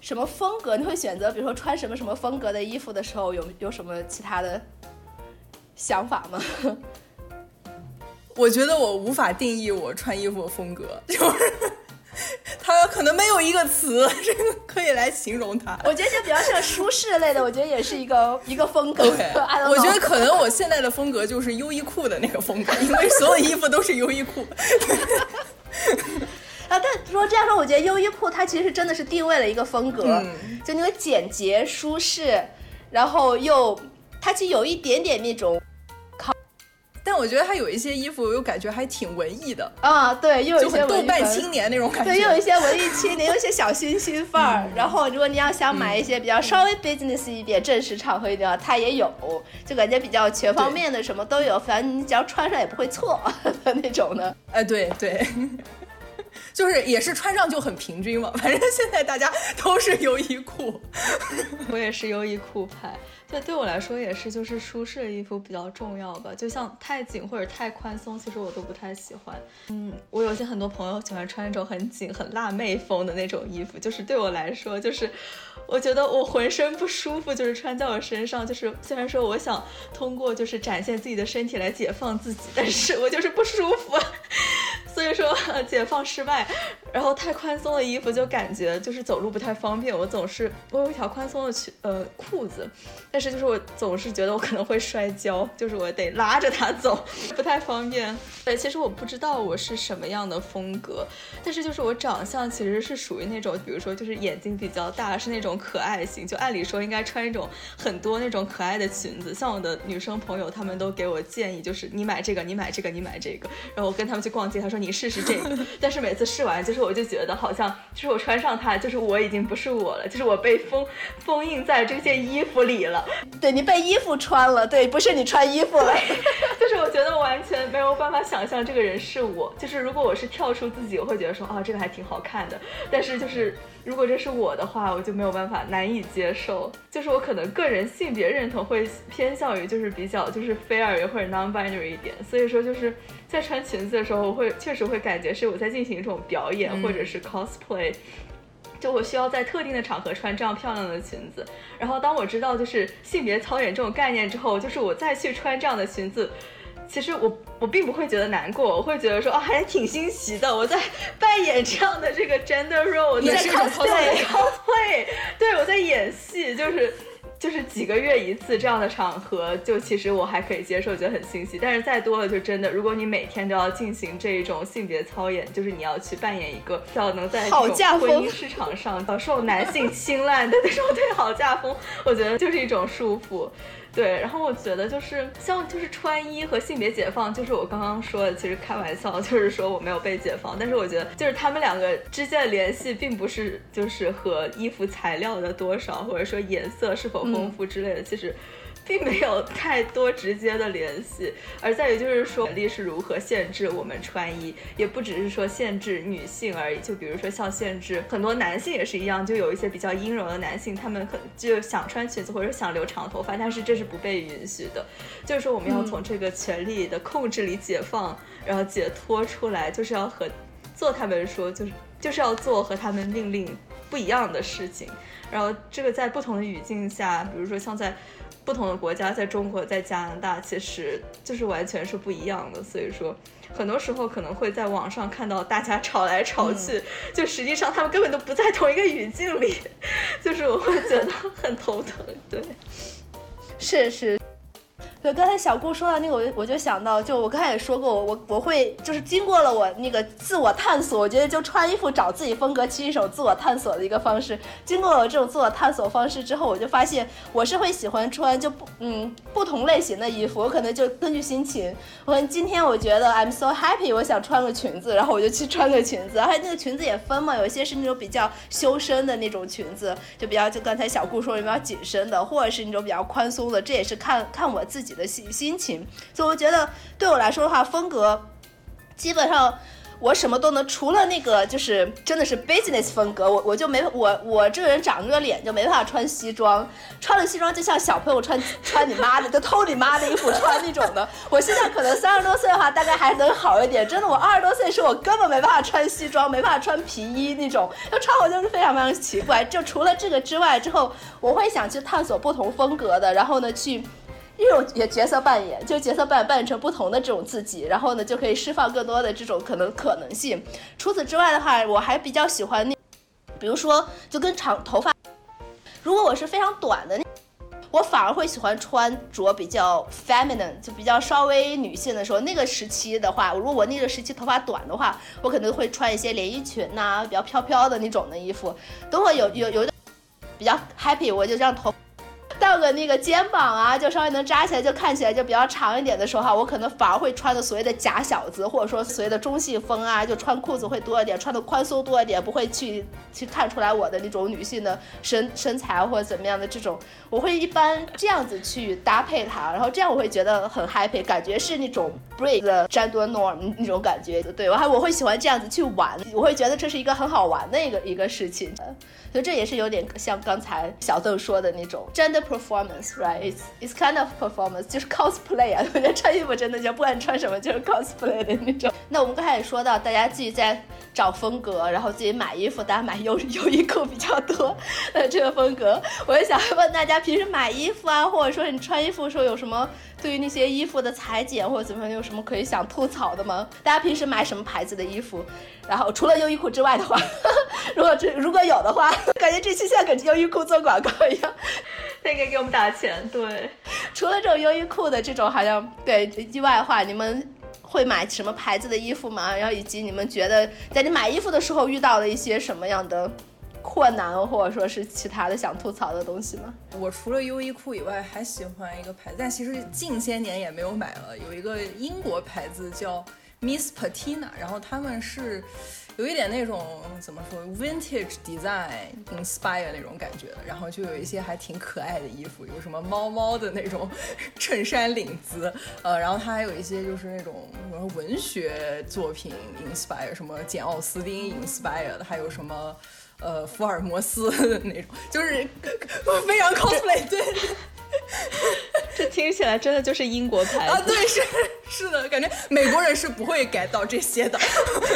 什么风格，你会选择比如说穿什么什么风格的衣服的时候，有有什么其他的想法吗？我觉得我无法定义我穿衣服的风格，就是。*laughs* 它可能没有一个词这个可以来形容它。我觉得就比较像舒适类的，我觉得也是一个一个风格。*laughs* 我觉得可能我现在的风格就是优衣库的那个风格，因为所有衣服都是优衣库。*laughs* 啊，但说这样说，我觉得优衣库它其实真的是定位了一个风格，就那个简洁舒适，然后又它其实有一点点那种。但我觉得他有一些衣服，又感觉还挺文艺的啊，对，又有一些豆瓣青年那种感觉，对，又有一些文艺青年，有一些小清新范儿。然后，如果你要想买一些比较稍微 business 一点、正式场合一点的，它也有，就感觉比较全方面的，什么都有，反正你只要穿上也不会错的 *laughs* 那种的。哎，对对。*laughs* 就是也是穿上就很平均嘛。反正现在大家都是优衣库，*laughs* 我也是优衣库派。对，对我来说也是，就是舒适的衣服比较重要吧。就像太紧或者太宽松，其实我都不太喜欢。嗯，我有些很多朋友喜欢穿那种很紧、很辣妹风的那种衣服，就是对我来说，就是我觉得我浑身不舒服，就是穿在我身上，就是虽然说我想通过就是展现自己的身体来解放自己，但是我就是不舒服。*laughs* 所以说解放失败，然后太宽松的衣服就感觉就是走路不太方便。我总是我有一条宽松的裙呃裤子，但是就是我总是觉得我可能会摔跤，就是我得拉着它走，*laughs* 不太方便。对，其实我不知道我是什么样的风格，但是就是我长相其实是属于那种，比如说就是眼睛比较大，是那种可爱型，就按理说应该穿一种很多那种可爱的裙子。像我的女生朋友，她们都给我建议，就是你买这个，你买这个，你买这个。然后我跟他们去逛街，她说。你试试这个，*laughs* 但是每次试完，就是我就觉得好像，就是我穿上它，就是我已经不是我了，就是我被封封印在这件衣服里了。对你被衣服穿了，对，不是你穿衣服了，就是我觉得完全没有办法想象这个人是我。就是如果我是跳出自己，我会觉得说啊，这个还挺好看的。但是就是如果这是我的话，我就没有办法难以接受。就是我可能个人性别认同会偏向于就是比较就是非二元或者 non-binary 一点，所以说就是。在穿裙子的时候，我会确实会感觉是我在进行一种表演，或者是 cosplay，就我需要在特定的场合穿这样漂亮的裙子。然后当我知道就是性别操演这种概念之后，就是我再去穿这样的裙子，其实我我并不会觉得难过，我会觉得说啊还挺新奇的，我在扮演这样的这个 gender role，在 cosplay，对，我在演戏，就是。就是几个月一次这样的场合，就其实我还可以接受，觉得很欣喜。但是再多了，就真的，如果你每天都要进行这一种性别操演，就是你要去扮演一个要能在这种婚姻市场上受男性青睐的那种对好嫁风，我觉得就是一种束缚。对，然后我觉得就是像就是穿衣和性别解放，就是我刚刚说的，其实开玩笑，*laughs* 就是说我没有被解放，但是我觉得就是他们两个之间的联系，并不是就是和衣服材料的多少，或者说颜色是否丰富之类的，其实。并没有太多直接的联系，而在于就是说，权力是如何限制我们穿衣，也不只是说限制女性而已。就比如说像限制很多男性也是一样，就有一些比较阴柔的男性，他们可能就想穿裙子或者想留长头发，但是这是不被允许的。就是说我们要从这个权力的控制里解放，然后解脱出来，就是要和做他们说，就是就是要做和他们命令不一样的事情。然后这个在不同的语境下，比如说像在。不同的国家，在中国，在加拿大，其实就是完全是不一样的。所以说，很多时候可能会在网上看到大家吵来吵去，就实际上他们根本都不在同一个语境里，*laughs* 就是我会觉得很头疼。对，是是。对，刚才小顾说到那个，我我就想到，就我刚才也说过，我我我会就是经过了我那个自我探索，我觉得就穿衣服找自己风格，其实一种自我探索的一个方式。经过了这种自我探索方式之后，我就发现我是会喜欢穿就不嗯不同类型的衣服，我可能就根据心情，我今天我觉得 I'm so happy，我想穿个裙子，然后我就去穿个裙子，还有那个裙子也分嘛，有些是那种比较修身的那种裙子，就比较就刚才小顾说比较紧身的，或者是那种比较宽松的，这也是看看我自己。的心心情，所以我觉得对我来说的话，风格基本上我什么都能，除了那个就是真的是 business 风格，我我就没我我这个人长这个脸就没办法穿西装，穿了西装就像小朋友穿 *laughs* 穿你妈的，就偷你妈的衣服穿那种的。我现在可能三十多岁的话，大概还能好一点。真的，我二十多岁时候，我根本没办法穿西装，没办法穿皮衣那种，就穿我就是非常非常奇怪。就除了这个之外，之后我会想去探索不同风格的，然后呢去。一种也角色扮演，就角色扮扮演成不同的这种自己，然后呢就可以释放更多的这种可能可能性。除此之外的话，我还比较喜欢那，比如说就跟长头发，如果我是非常短的，我反而会喜欢穿着比较 feminine，就比较稍微女性的时候。那个时期的话，如果我那个时期头发短的话，我可能会穿一些连衣裙呐，比较飘飘的那种的衣服。等会有有有比较 happy，我就这样头。到个那个肩膀啊，就稍微能扎起来，就看起来就比较长一点的时候哈，我可能反而会穿的所谓的假小子，或者说所谓的中性风啊，就穿裤子会多一点，穿的宽松多一点，不会去去看出来我的那种女性的身身材或者怎么样的这种，我会一般这样子去搭配它，然后这样我会觉得很 happy，感觉是那种 break the gender norm 那种感觉，对我还我会喜欢这样子去玩，我会觉得这是一个很好玩的一个一个事情。所以这也是有点像刚才小邓说的那种 gender performance，right？It's it's kind of performance，就是 cosplay 啊。我觉得穿衣服真的就不管穿什么就是 cosplay 的那种。那我们刚才也说到，大家自己在找风格，然后自己买衣服，大家买优优 *laughs* 衣库比较多。那，这个风格，我也想问大家，平时买衣服啊，或者说你穿衣服的时候有什么？对于那些衣服的裁剪或者怎么样，有什么可以想吐槽的吗？大家平时买什么牌子的衣服？然后除了优衣库之外的话，*laughs* 如果这如果有的话，感觉这期像给优衣库做广告一样，他应该给我们打钱。对，除了这种优衣库的这种好像对意外的话，你们会买什么牌子的衣服吗？然后以及你们觉得在你买衣服的时候遇到了一些什么样的？困难，或者说是其他的想吐槽的东西吗？我除了优衣库以外，还喜欢一个牌子，但其实近些年也没有买了。有一个英国牌子叫 Miss Patina，然后他们是有一点那种怎么说 vintage design inspire 那种感觉的，然后就有一些还挺可爱的衣服，有什么猫猫的那种衬衫领子，呃，然后它还有一些就是那种什么文学作品 inspire，什么简奥斯汀 inspire 的，还有什么。呃，福尔摩斯的那种，就是 *laughs* 非常 cosplay，对，这听起来真的就是英国牌啊，对，是是的，感觉美国人是不会 get 到这些的，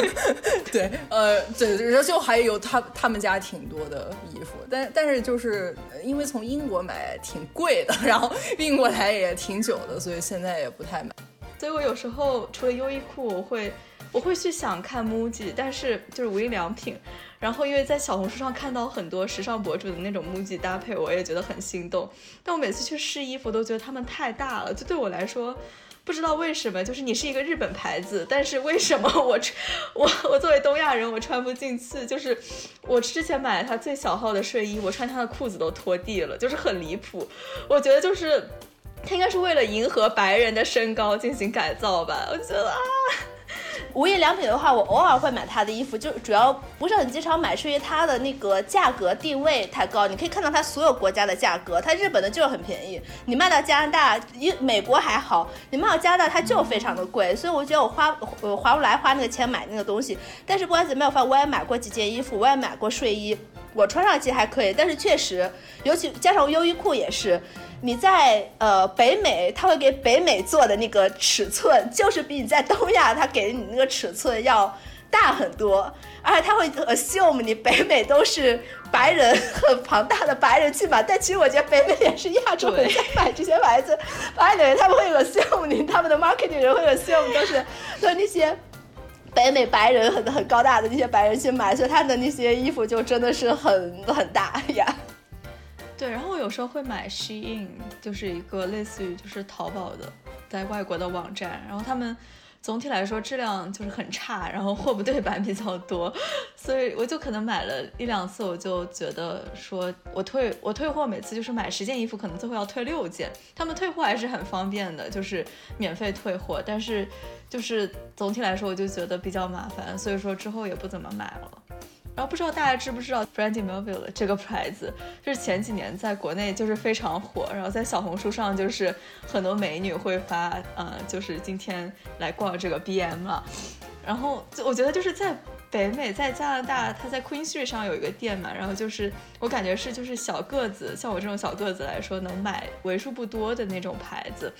*laughs* 对，呃，对，然后就还有他他们家挺多的衣服，但但是就是因为从英国买挺贵的，然后运过来也挺久的，所以现在也不太买，所以我有时候除了优衣库，我会我会去想看 MUJI，但是就是无印良品。然后，因为在小红书上看到很多时尚博主的那种 MUJI 搭配，我也觉得很心动。但我每次去试衣服都觉得他们太大了，就对我来说，不知道为什么，就是你是一个日本牌子，但是为什么我穿 *laughs* 我我作为东亚人我穿不进去？就是我之前买了它最小号的睡衣，我穿它的裤子都拖地了，就是很离谱。我觉得就是它应该是为了迎合白人的身高进行改造吧？我觉得啊。无印良品的话，我偶尔会买它的衣服，就主要不是很经常买，是因为它的那个价格定位太高。你可以看到它所有国家的价格，它日本的就是很便宜，你卖到加拿大、一美国还好，你卖到加拿大它就非常的贵。所以我觉得我花呃划不来花那个钱买那个东西。但是不管怎么样，反正我也买过几件衣服，我也买过睡衣，我穿上去还可以。但是确实，尤其加上优衣库也是。你在呃北美，他会给北美做的那个尺寸，就是比你在东亚他给你那个尺寸要大很多，而且他会 assume 你北美都是白人很庞大的白人去买，但其实我觉得北美也是亚洲人在买这些牌子，白人他们会 assume 你，他们的 marketing 人会 assume 都是都是那些北美白人很很高大的那些白人去买，所以他的那些衣服就真的是很很大呀。对，然后我有时候会买 Shein，就是一个类似于就是淘宝的，在外国的网站。然后他们总体来说质量就是很差，然后货不对版比较多，所以我就可能买了一两次，我就觉得说我退我退货，每次就是买十件衣服，可能最后要退六件。他们退货还是很方便的，就是免费退货，但是就是总体来说我就觉得比较麻烦，所以说之后也不怎么买了。然后不知道大家知不知道 Brandy Melville 这个牌子，就是前几年在国内就是非常火，然后在小红书上就是很多美女会发，呃，就是今天来逛这个 BM 了。然后就我觉得就是在北美，在加拿大，它在 Queen Street 上有一个店嘛，然后就是我感觉是就是小个子，像我这种小个子来说能买为数不多的那种牌子。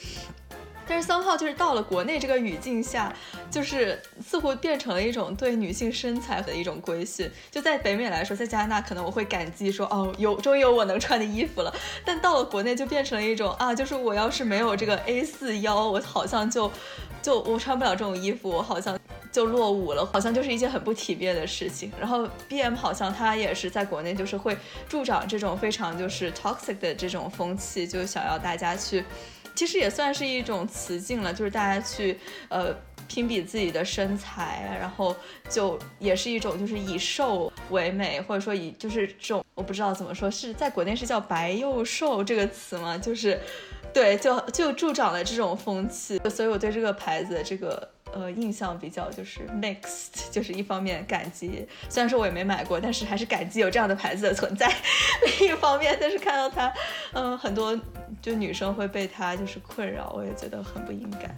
但是三号就是到了国内这个语境下，就是似乎变成了一种对女性身材的一种规训。就在北美来说，在加拿大可能我会感激说哦，有终于有我能穿的衣服了。但到了国内就变成了一种啊，就是我要是没有这个 A 四腰，我好像就就我穿不了这种衣服，我好像就落伍了，好像就是一件很不体面的事情。然后 B M 好像他也是在国内就是会助长这种非常就是 toxic 的这种风气，就想要大家去。其实也算是一种雌竞了，就是大家去呃拼比自己的身材，然后就也是一种就是以瘦为美，或者说以就是这种我不知道怎么说，是在国内是叫白又瘦这个词吗？就是对，就就助长了这种风气，所以我对这个牌子这个。呃，印象比较就是 mixed，*laughs* 就是一方面感激，虽然说我也没买过，但是还是感激有这样的牌子的存在。*laughs* 另一方面，但是看到它，嗯，很多就女生会被它就是困扰，我也觉得很不应该。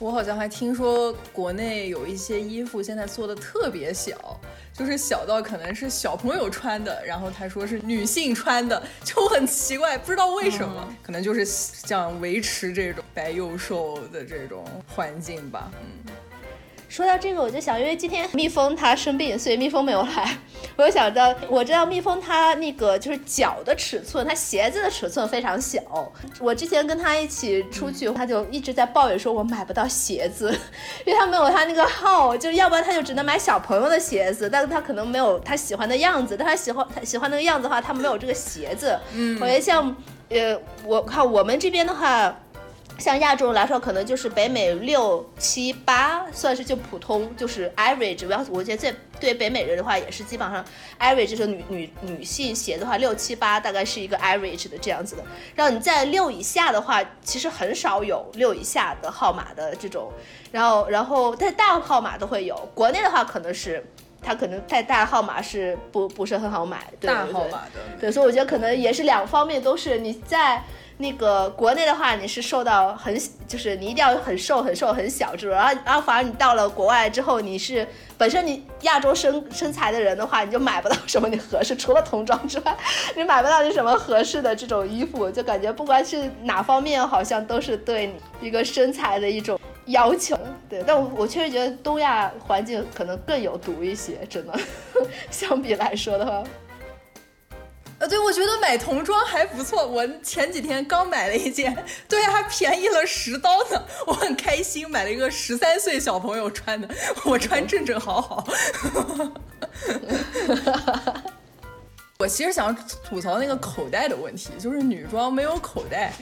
我好像还听说国内有一些衣服现在做的特别小，就是小到可能是小朋友穿的，然后他说是女性穿的，就很奇怪，不知道为什么，可能就是想维持这种白幼瘦的这种环境吧，嗯。说到这个，我就想，因为今天蜜蜂它生病，所以蜜蜂没有来。我就想到，我知道蜜蜂它那个就是脚的尺寸，它鞋子的尺寸非常小。我之前跟他一起出去，他就一直在抱怨说，我买不到鞋子，因为他没有他那个号，就要不然他就只能买小朋友的鞋子，但是他可能没有他喜欢的样子，但他喜欢他喜欢那个样子的话，他没有这个鞋子。嗯，我觉得像，呃，我看我们这边的话。像亚洲人来说，可能就是北美六七八算是就普通，就是 average。我要我觉得这对北美人的话也是基本上 average，就是女女女性鞋的话六七八大概是一个 average 的这样子的。然后你在六以下的话，其实很少有六以下的号码的这种。然后然后但是大号码都会有，国内的话可能是它可能太大号码是不不是很好买。大号码的。对，所以我觉得可能也是两方面都是你在。那个国内的话，你是瘦到很，就是你一定要很瘦、很瘦、很小这种，然后然后反而你到了国外之后，你是本身你亚洲身身材的人的话，你就买不到什么你合适，除了童装之外，你买不到你什么合适的这种衣服，就感觉不管是哪方面，好像都是对你一个身材的一种要求。对，但我我确实觉得东亚环境可能更有毒一些，真的，*laughs* 相比来说的话。呃，对，我觉得买童装还不错。我前几天刚买了一件，对，还便宜了十刀呢，我很开心，买了一个十三岁小朋友穿的，我穿正正好好。*laughs* 我其实想吐槽那个口袋的问题，就是女装没有口袋，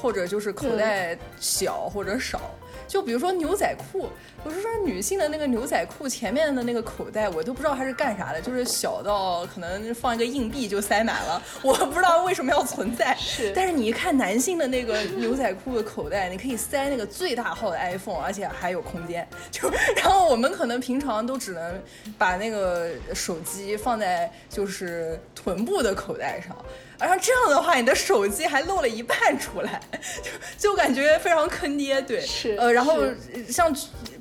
或者就是口袋小或者少。就比如说牛仔裤，我是说女性的那个牛仔裤前面的那个口袋，我都不知道它是干啥的，就是小到可能放一个硬币就塞满了，我不知道为什么要存在。*laughs* 是，但是你一看男性的那个牛仔裤的口袋，你可以塞那个最大号的 iPhone，而且还有空间。就然后我们可能平常都只能把那个手机放在就是臀部的口袋上。然后这样的话，你的手机还露了一半出来，就 *laughs* 就感觉非常坑爹。对，是呃，然后像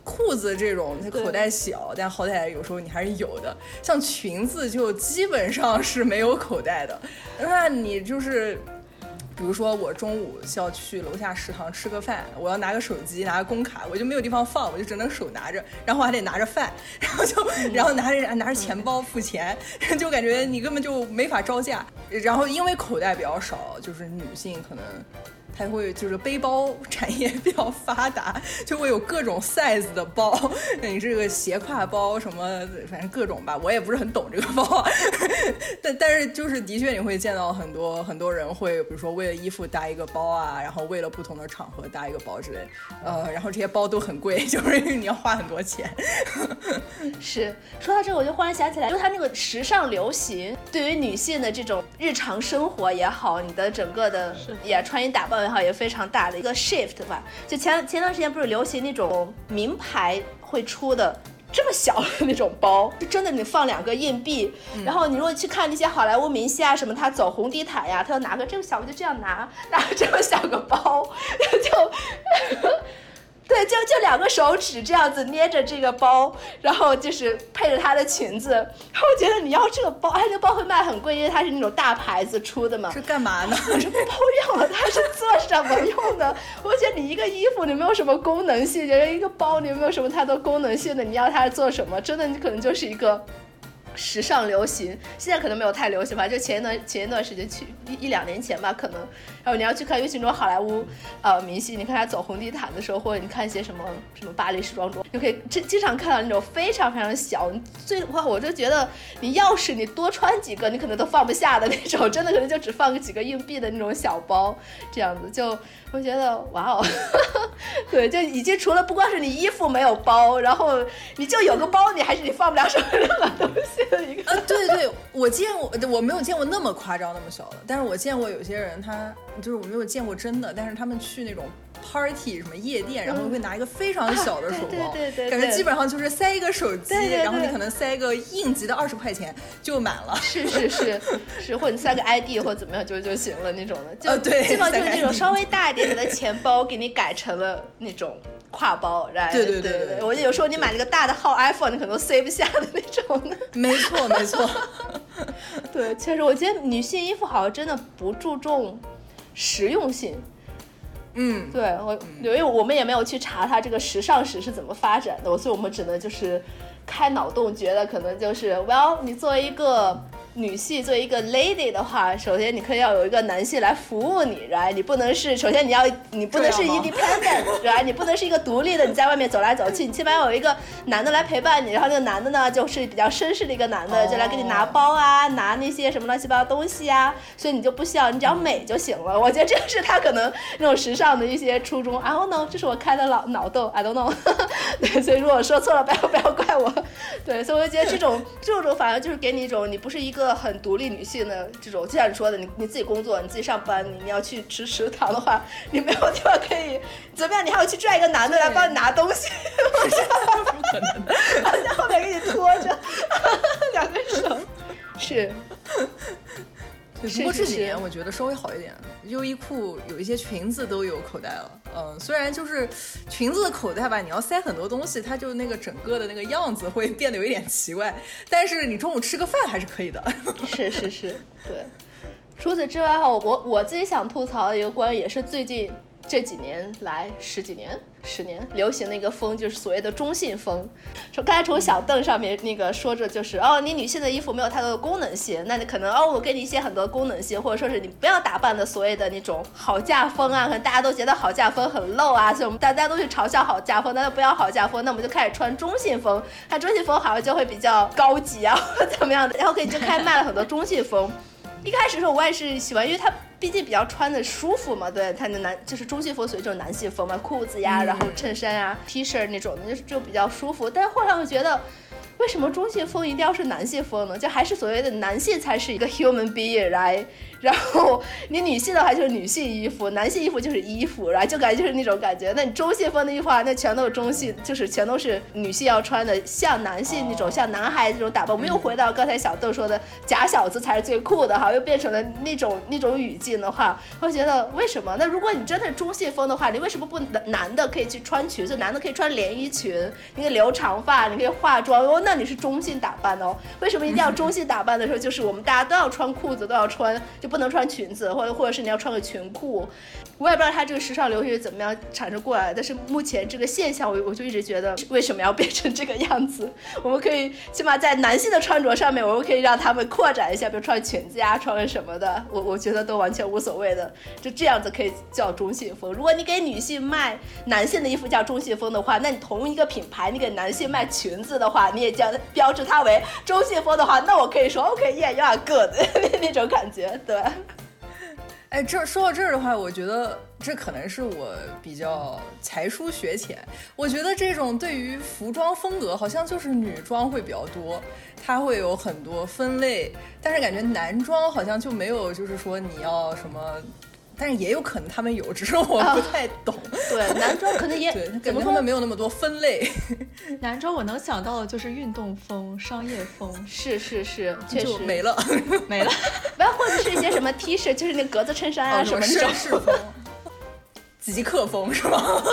裤子这种，它口袋小，但好歹有时候你还是有的。像裙子就基本上是没有口袋的，那你就是。比如说我中午是要去楼下食堂吃个饭，我要拿个手机，拿个工卡，我就没有地方放，我就只能手拿着，然后还得拿着饭，*laughs* 然后就然后拿着拿着钱包付钱，*laughs* 就感觉你根本就没法招架。然后因为口袋比较少，就是女性可能。它会就是背包产业比较发达，就会有各种 size 的包，*laughs* 你这个斜挎包什么，反正各种吧，我也不是很懂这个包，*laughs* 但但是就是的确你会见到很多很多人会，比如说为了衣服搭一个包啊，然后为了不同的场合搭一个包之类，呃，然后这些包都很贵，就是因为你要花很多钱。是，说到这个我就忽然想起来，就它那个时尚流行，对于女性的这种日常生活也好，你的整个的也穿衣打扮。也非常大的一个 shift 吧，就前前段时间不是流行那种名牌会出的这么小的那种包，就真的你放两个硬币，然后你如果去看那些好莱坞明星啊什么，他走红地毯呀，他要拿个这么小我就这样拿，拿这么小个包，*laughs* 就。对，就就两个手指这样子捏着这个包，然后就是配着她的裙子。然后我觉得你要这个包，哎，这个包会卖很贵，因为它是那种大牌子出的嘛。是干嘛呢？是包用了，它是做什么用的？我觉得你一个衣服你没有什么功能性，觉得一个包你没有什么太多功能性的，你要它做什么？真的，你可能就是一个时尚流行，现在可能没有太流行吧，就前一段前一段时间去一一两年前吧，可能，然后你要去看，尤其那种好莱坞呃明星，你看他走红地毯的时候，或者你看一些什么什么巴黎时装周，就可以经经常看到那种非常非常小，最哇，我就觉得你要是你多穿几个，你可能都放不下的那种，真的可能就只放个几个硬币的那种小包，这样子就我觉得哇哦，*laughs* 对，就已经除了不光是你衣服没有包，然后你就有个包，你还是你放不了什么任何东西啊。对对对，我见过，我没有见过那么夸张那么小的，但是我见过有些人，他就是我没有见过真的，但是他们去那种 party 什么夜店，然后会拿一个非常小的 *laughs* 手包，对对对，感觉基本上就是塞一个手机，然后你可能塞个应急的二十块钱就满了。是是是是，或者你塞个 ID 或者怎么样就就行了那种的，就、呃对基本上就是那种稍微大一点点的钱包，给你改成了那种挎包，然后对对对对对我有时候你买那个大的号 iPhone，你可能都塞不下的那种的。没错没错，*laughs* 对，确实，我觉得女性衣服好像真的不注重实用性。嗯，对我，因为我们也没有去查它这个时尚史是怎么发展的，所以我们只能就是开脑洞，觉得可能就是，well，你作为一个女性，作为一个 lady 的话，首先你可以要有一个男性来服务你，right？你不能是，首先你要，你不能是这样吗 independent，right？你不能是一个独立的，你在外面走来走去，你起码要有一个男的来陪伴你，然后那个男的呢，就是比较绅士的一个男的，就来给你拿哦包啊，拿那些什么乱七八糟东西啊，所以你就不需要，你只要美就行了。我觉得这是他可能那种时尚的一些初衷。I don't know，这是我开的脑脑洞，I don't know。*laughs* 对，所以如果我说错了，不要不要怪我。对，所以我就觉得这种这种反而就是给你一种你不是一个很独立女性的这种，就像你说的，你你自己工作，你自己上班，你你要去吃食堂的话，你没有地方可以怎么样，你还要去拽一个男的来帮你拿东西，不可能的。在后面给你拖着 *laughs* *laughs* 两个手，是。*laughs* 是不过这几年我觉得稍微好一点，优衣库有一些裙子都有口袋了。嗯，虽然就是裙子的口袋吧，你要塞很多东西，它就那个整个的那个样子会变得有一点奇怪。但是你中午吃个饭还是可以的。*laughs* 是是是，对。除此之外哈，我我我自己想吐槽的一个关于也是最近这几年来十几年、十年流行的一个风，就是所谓的中性风。说刚才从小邓上面那个说着就是哦，你女性的衣服没有太多的功能性，那你可能哦，我给你一些很多功能性，或者说是你不要打扮的所谓的那种好嫁风啊，可能大家都觉得好嫁风很露啊，所以我们大家都去嘲笑好嫁风，那就不要好嫁风，那我们就开始穿中性风，那中性风好像就会比较高级啊，怎么样的，然后可以就开始卖了很多中性风。一开始的时候我也是喜欢，因为它毕竟比较穿的舒服嘛，对，它的男就是中性风所以就是男性风嘛，裤子呀，然后衬衫啊、T 恤那种的，就是就比较舒服。但是后来我觉得。为什么中性风一定要是男性风呢？就还是所谓的男性才是一个 human being，来，然后你女性的话就是女性衣服，男性衣服就是衣服，然后就感觉就是那种感觉。那你中性风的衣服啊，那全都是中性，就是全都是女性要穿的，像男性那种，像男孩子这种打扮。我们又回到刚才小豆说的假小子才是最酷的哈，又变成了那种那种语境的话，会觉得为什么？那如果你真的是中性风的话，你为什么不男男的可以去穿裙子，男的可以穿连衣裙，你可以留长发，你可以化妆哦，那你是中性打扮哦。为什么一定要中性打扮的时候，就是我们大家都要穿裤子，都要穿，就不能穿裙子，或者或者是你要穿个裙裤。我也不知道它这个时尚流行是怎么样产生过来的，但是目前这个现象，我我就一直觉得为什么要变成这个样子？我们可以起码在男性的穿着上面，我们可以让他们扩展一下，比如穿裙子呀，穿个什么的，我我觉得都完全无所谓的，就这样子可以叫中性风。如果你给女性卖男性的衣服叫中性风的话，那你同一个品牌，你给男性卖裙子的话，你也叫标志它为中性风的话，那我可以说 OK，yeah，you are good *laughs* 那种感觉，对。*laughs* 哎，这说到这儿的话，我觉得这可能是我比较才疏学浅。我觉得这种对于服装风格，好像就是女装会比较多，它会有很多分类，但是感觉男装好像就没有，就是说你要什么。但是也有可能他们有，只是我不太懂。对，男装可能也 *laughs* 对，怎么说感觉他们没有那么多分类。男装我能想到的就是运动风、商业风，是是是，确实就没了，没了。*laughs* 不要或者是一些什么 T 恤，就是那格子衬衫啊、哦什么那种绅。士风、极客风是吗？*laughs*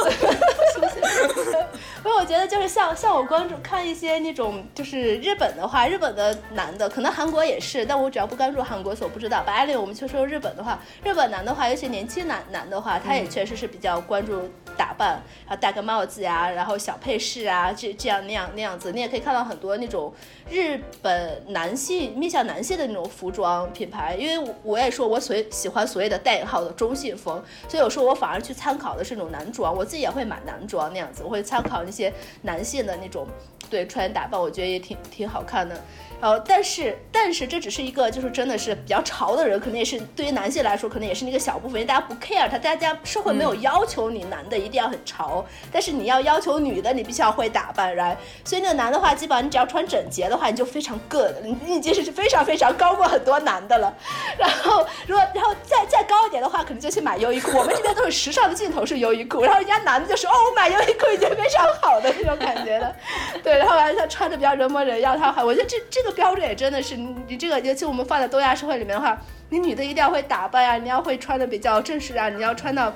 因为 *laughs* 我觉得就是像像我关注看一些那种就是日本的话，日本的男的可能韩国也是，但我只要不关注韩国，所不知道。白领我们就说日本的话，日本男的话，尤其年轻男男的话，他也确实是比较关注打扮，然后戴个帽子呀，然后小配饰啊，这这样那样那样子。你也可以看到很多那种日本男性面向男性的那种服装品牌，因为我也说我所喜欢所谓的带引号的中性风，所以有时候我反而去参考的是那种男装，我自己也会买男装那样子，我会参考。那些男性的那种，对穿衣打扮，我觉得也挺挺好看的。然后，但是，但是这只是一个，就是真的是比较潮的人，可能也是对于男性来说，可能也是那个小部分，因为大家不 care 他，大家社会没有要求你男的一定要很潮，但是你要要求女的，你必须要会打扮，right？所以那个男的话，基本上你只要穿整洁的话，你就非常 good，你你已经是非常非常高过很多男的了。*laughs* 然后，如果然后再再高一点的话，可能就去买优衣库。我们这边都是时尚镜头是优衣库，然后人家男的就说哦，我买优衣库已经非常好的那种感觉的，对。然后完了他穿的比较人模人样，他好，我觉得这这个。标准也真的是你，你这个尤其我们放在东亚社会里面的话，你女的一定要会打扮呀，你要会穿的比较正式啊，你要穿到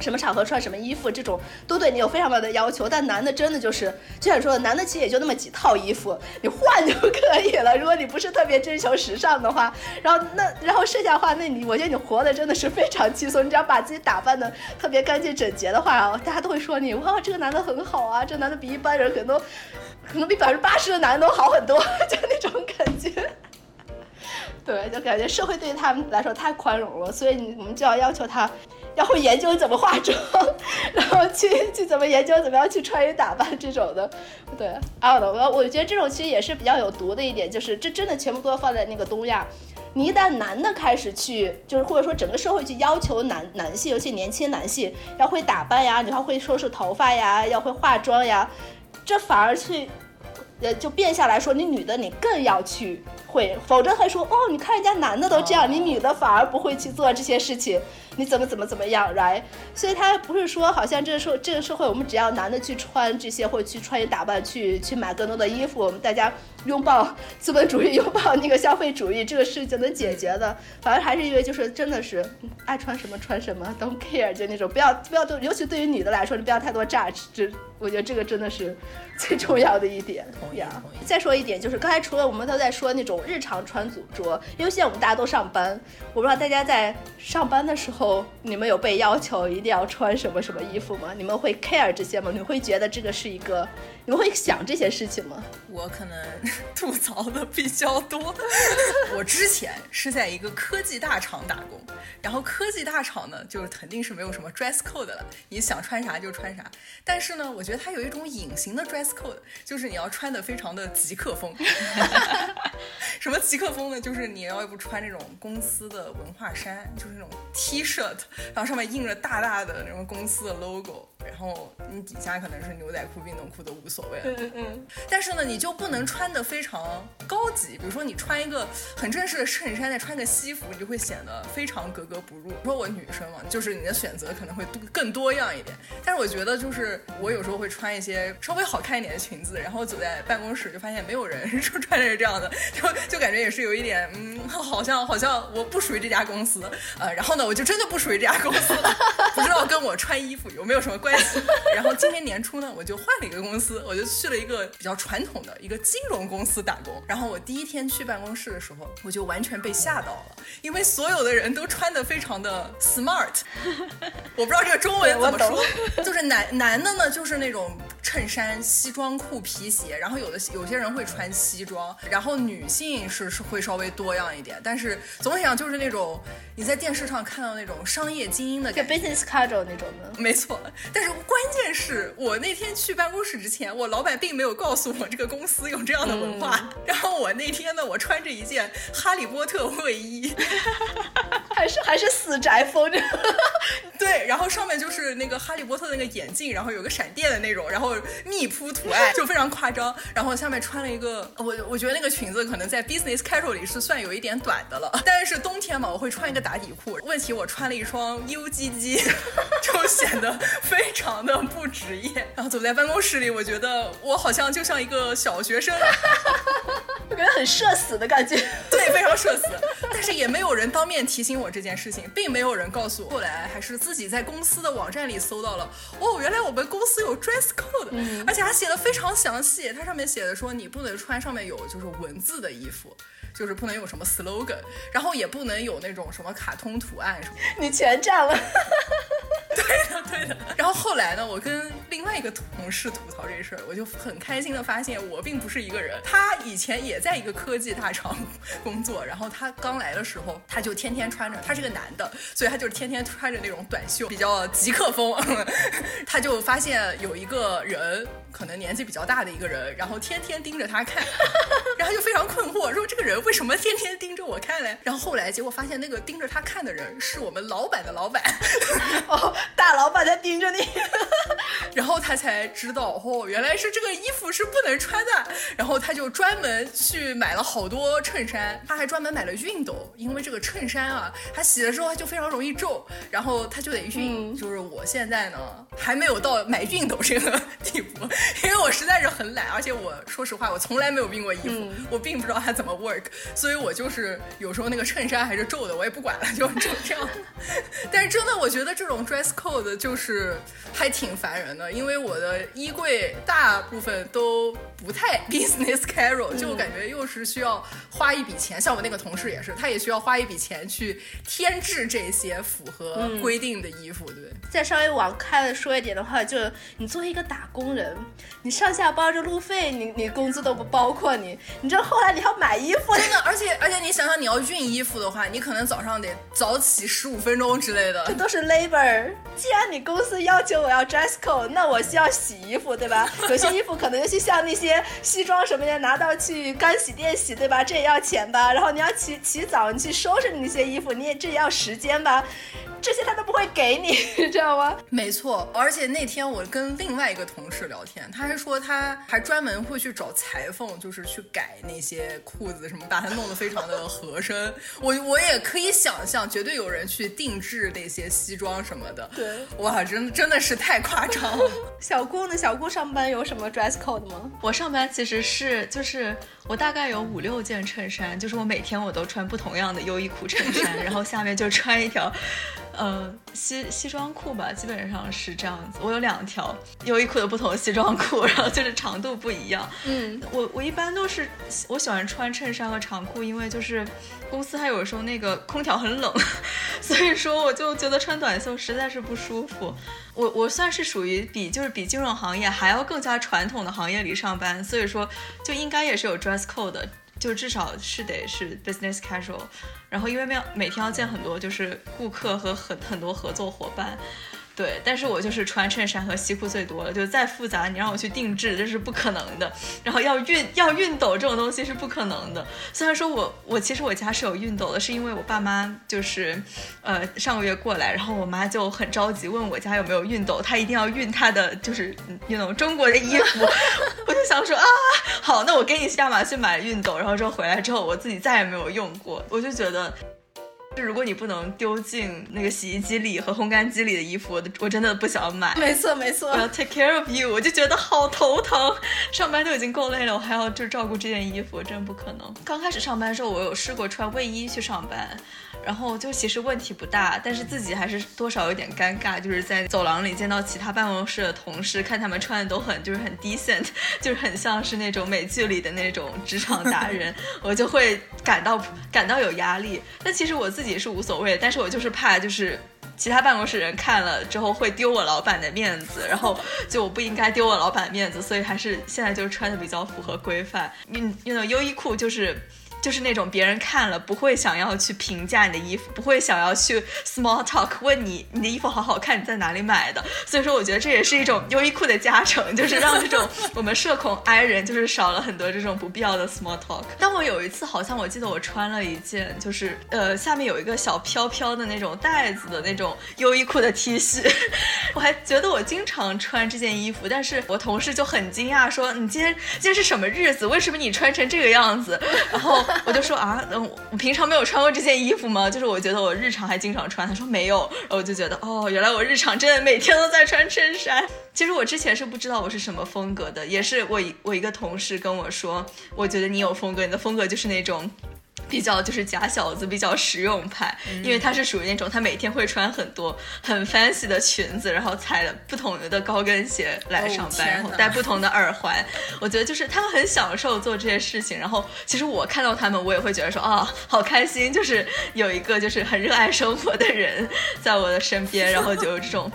什么场合穿什么衣服，这种都对你有非常高的要求。但男的真的就是，就像你说的，男的其实也就那么几套衣服，你换就可以了。如果你不是特别追求时尚的话，然后那然后剩下的话，那你我觉得你活的真的是非常轻松。你只要把自己打扮的特别干净整洁的话，大家都会说你哇，这个男的很好啊，这男的比一般人可能都。可能比百分之八十的男人都好很多，就那种感觉。*laughs* 对，就感觉社会对于他们来说太宽容了，所以你我们就要要求他要会研究怎么化妆，*laughs* 然后去去怎么研究怎么样去穿衣打扮这种的。对，啊，我我觉得这种其实也是比较有毒的一点，就是这真的全部都要放在那个东亚。你一旦男的开始去，就是或者说整个社会去要求男男性，尤其年轻男性要会打扮呀，你要会收拾头发呀，要会化妆呀。这反而去，呃，就变下来说，你女的你更要去会，否则还说哦，你看人家男的都这样，你女的反而不会去做这些事情，你怎么怎么怎么样，right？所以他不是说好像这个社这个社会，我们只要男的去穿这些或者去穿衣打扮，去去买更多的衣服，我们大家拥抱资本主义，*laughs* 拥抱那个消费主义，这个事情能解决的。反而还是因为就是真的是爱穿什么穿什么，don't care，就那种不要不要多，尤其对于女的来说，你不要太多 judge，这。我觉得这个真的是最重要的一点。同意。再说一点，就是刚才除了我们都在说那种日常穿着，因为现在我们大家都上班，我不知道大家在上班的时候，你们有被要求一定要穿什么什么衣服吗？你们会 care 这些吗？你会觉得这个是一个？你们会想这些事情吗？我可能 *laughs* 吐槽的比较多。我之前是在一个科技大厂打工，然后科技大厂呢，就是肯定是没有什么 dress code 了，你想穿啥就穿啥。但是呢，我觉得它有一种隐形的 dress code，就是你要穿的非常的极客风。*laughs* 什么极客风呢？就是你要不穿这种公司的文化衫，就是那种 T 恤，shirt，然后上面印着大大的那种公司的 logo。然后你底下可能是牛仔裤、运动裤都无所谓。嗯嗯。但是呢，你就不能穿的非常高级。比如说你穿一个很正式的衬衫，再穿个西服，你就会显得非常格格不入。说我女生嘛，就是你的选择可能会多更多样一点。但是我觉得，就是我有时候会穿一些稍微好看一点的裙子，然后走在办公室就发现没有人说穿着是这样的，就 *laughs* 就感觉也是有一点，嗯，好像好像我不属于这家公司。呃，然后呢，我就真的不属于这家公司，*laughs* 不知道跟我穿衣服有没有什么关系。然后今年年初呢，我就换了一个公司，我就去了一个比较传统的一个金融公司打工。然后我第一天去办公室的时候，我就完全被吓到了，因为所有的人都穿的非常的 smart。*laughs* 我不知道这个中文怎么说，就是男男的呢，就是那种衬衫、西装裤、皮鞋，然后有的有些人会穿西装，然后女性是是会稍微多样一点，但是总体上就是那种你在电视上看到那种商业精英的感觉，business casual 那种的，没错，但是。关键是我那天去办公室之前，我老板并没有告诉我这个公司有这样的文化。*laughs* 然后我那天呢，我穿着一件哈利波特卫衣，*laughs* 还是还是死宅风。对，然后上面就是那个哈利波特那个眼镜，然后有个闪电的那种，然后密铺图案就非常夸张。然后下面穿了一个，我我觉得那个裙子可能在 business casual 里是算有一点短的了。但是冬天嘛，我会穿一个打底裤。问题我穿了一双 UGG，就显得非。非常的不职业，*laughs* 然后走在办公室里，我觉得我好像就像一个小学生。我 *laughs* 感觉很社死的感觉。*laughs* 对，非常社死。但是也没有人当面提醒我这件事情，并没有人告诉我。后来还是自己在公司的网站里搜到了，哦，原来我们公司有 dress code，而且还写的非常详细。它上面写的说你不能穿上面有就是文字的衣服。就是不能有什么 slogan，然后也不能有那种什么卡通图案什么。你全占了。对的，对的。然后后来呢，我跟另外一个同事吐槽这事儿，我就很开心的发现，我并不是一个人。他以前也在一个科技大厂工作，然后他刚来的时候，他就天天穿着，他是个男的，所以他就是天天穿着那种短袖，比较极客风。*laughs* 他就发现有一个人，可能年纪比较大的一个人，然后天天盯着他看，*laughs* 然后就非常困惑，说这个人为什么天天盯着我看嘞？然后后来结果发现，那个盯着他看的人是我们老板的老板。哦。*laughs* 大老板在盯着你，*laughs* 然后他才知道哦，原来是这个衣服是不能穿的。然后他就专门去买了好多衬衫，他还专门买了熨斗，因为这个衬衫啊，他洗了之后他就非常容易皱，然后他就得熨。就是我现在呢，还没有到买熨斗这个地步，因为我实在是很懒，而且我说实话，我从来没有熨过衣服，我并不知道它怎么 work，所以我就是有时候那个衬衫还是皱的，我也不管了，就就这样。但是真的，我觉得这种 dress code 就是还挺烦人的，因为我的衣柜大部分都不太 *laughs* business casual，就感觉又是需要花一笔钱。像我那个同事也是，他也需要花一笔钱去添置这些符合规定的衣服，对。再稍微往开了说一点的话，就你作为一个打工人，你上下班这路费，你你工资都不包括你，你知道后来你要买衣服，真的，而且而且你想想，你要熨衣服的话，你可能早上得早起十五分钟之类的，这都是 labor。既然你公司要求我要 dress code，那我需要洗衣服，对吧？*laughs* 有些衣服可能尤其像那些西装什么的，拿到去干洗店洗，对吧？这也要钱吧？然后你要起起早，你去收拾那些衣服，你也这也要时间吧？这些他都不会给你，*laughs* 知道吗？没错，而且那天我跟另外一个同事聊天，他还说他还专门会去找裁缝，就是去改那些裤子什么，把它弄得非常的合身。我我也可以想象，绝对有人去定制那些西装什么的。对，哇，真真的是太夸张了。*laughs* 小顾呢？小顾上班有什么 dress code 吗？我上班其实是就是我大概有五六件衬衫，就是我每天我都穿不同样的优衣库衬衫，然后下面就穿一条。呃，西西装裤吧，基本上是这样子。我有两条优衣库的不同西装裤，然后就是长度不一样。嗯，我我一般都是我喜欢穿衬衫和长裤，因为就是公司还有时候那个空调很冷，*laughs* 所以说我就觉得穿短袖实在是不舒服。我我算是属于比就是比金融行业还要更加传统的行业里上班，所以说就应该也是有 dress code 的。就至少是得是 business casual，然后因为每每天要见很多就是顾客和很很多合作伙伴。对，但是我就是穿衬衫和西裤最多了，就再复杂，你让我去定制这是不可能的。然后要熨要熨斗这种东西是不可能的。虽然说我我其实我家是有熨斗的，是因为我爸妈就是，呃上个月过来，然后我妈就很着急问我家有没有熨斗，她一定要熨她的就是那种中国的衣服。*laughs* 我就想说啊，好，那我给你亚马逊买熨斗，然后之后回来之后我自己再也没有用过，我就觉得。就如果你不能丢进那个洗衣机里和烘干机里的衣服，我我真的不想买。没错没错，我要 take care of you，我就觉得好头疼。上班都已经够累了，我还要就照顾这件衣服，真不可能。刚开始上班的时候，我有试过穿卫衣去上班。然后就其实问题不大，但是自己还是多少有点尴尬，就是在走廊里见到其他办公室的同事，看他们穿的都很就是很 decent，*laughs* 就是很像是那种美剧里的那种职场达人，我就会感到感到有压力。但其实我自己是无所谓，但是我就是怕就是其他办公室人看了之后会丢我老板的面子，然后就我不应该丢我老板面子，所以还是现在就是穿的比较符合规范。运运动优衣库就是。就是那种别人看了不会想要去评价你的衣服，不会想要去 small talk 问你你的衣服好好看，你在哪里买的。所以说，我觉得这也是一种 *laughs* 优衣库的加成，就是让这种我们社恐 I 人就是少了很多这种不必要的 small talk。但我有一次好像我记得我穿了一件，就是呃下面有一个小飘飘的那种带子的那种优衣库的 T 恤，*laughs* 我还觉得我经常穿这件衣服，但是我同事就很惊讶说你今天今天是什么日子？为什么你穿成这个样子？然后。我就说啊，嗯，我平常没有穿过这件衣服吗？就是我觉得我日常还经常穿。他说没有，然后我就觉得哦，原来我日常真的每天都在穿衬衫。其实我之前是不知道我是什么风格的，也是我一我一个同事跟我说，我觉得你有风格，你的风格就是那种。比较就是假小子，比较实用派，因为他是属于那种他每天会穿很多很 fancy 的裙子，然后踩了不同的高跟鞋来上班，然后戴不同的耳环。我觉得就是他们很享受做这些事情，然后其实我看到他们，我也会觉得说啊，好开心，就是有一个就是很热爱生活的人在我的身边，然后就有这种。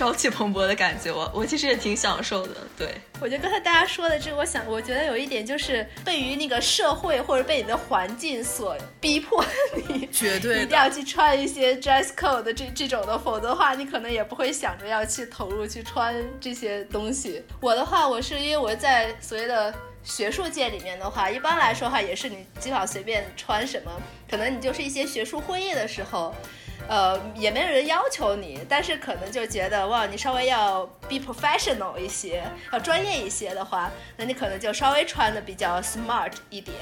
朝气蓬勃的感觉，我 *laughs* 我其实也挺享受的。对我觉得刚才大家说的这个，我想我觉得有一点就是被于那个社会或者被你的环境所逼迫，你绝对一定要去穿一些 dress code 这这种的，否则的话你可能也不会想着要去投入去穿这些东西。我的话，我是因为我在所谓的学术界里面的话，一般来说话也是你基本上随便穿什么，可能你就是一些学术会议的时候。呃，也没有人要求你，但是可能就觉得哇，你稍微要 be professional 一些，要专业一些的话，那你可能就稍微穿的比较 smart 一点。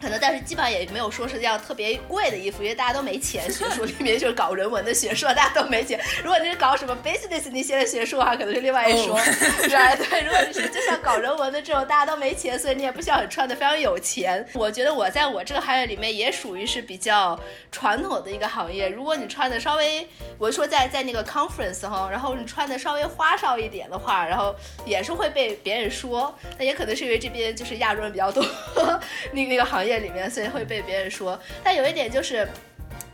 可能，但是基本上也没有说是要特别贵的衣服，因为大家都没钱。学术里面就是搞人文的学术，大家都没钱。如果你是搞什么 business 那些的学术的话，可能是另外一说？*laughs* 对，如果你是就像搞人文的这种，大家都没钱，所以你也不需要很穿的非常有钱。我觉得我在我这个行业里面也属于是比较传统的一个行业。如果你穿的稍微，我说在在那个 conference 哈，然后你穿的稍微花哨一点的话，然后也是会被别人说。那也可能是因为这边就是亚洲人比较多，*laughs* 那那个行业。在里面，所以会被别人说。但有一点就是，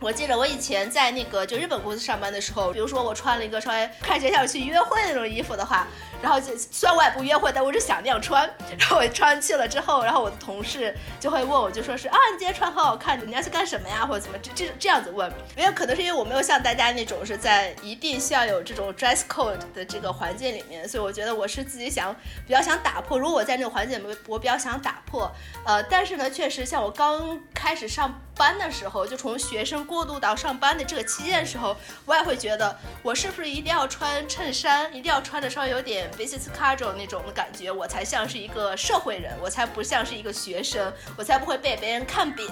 我记得我以前在那个就日本公司上班的时候，比如说我穿了一个稍微看起来像去约会那种衣服的话。然后就虽然我也不约会，但我只想那样穿。然后我穿去了之后，然后我的同事就会问我，就说是啊，你今天穿很好看，你要去干什么呀，或者怎么这这这样子问。因为可能是因为我没有像大家那种是在一定需要有这种 dress code 的这个环境里面，所以我觉得我是自己想比较想打破。如果我在那个环境里面，我比较想打破。呃，但是呢，确实像我刚开始上班的时候，就从学生过渡到上班的这个期间的时候，我也会觉得我是不是一定要穿衬衫，一定要穿的稍微有点。business casual 那种的感觉，我才像是一个社会人，我才不像是一个学生，我才不会被别人看扁。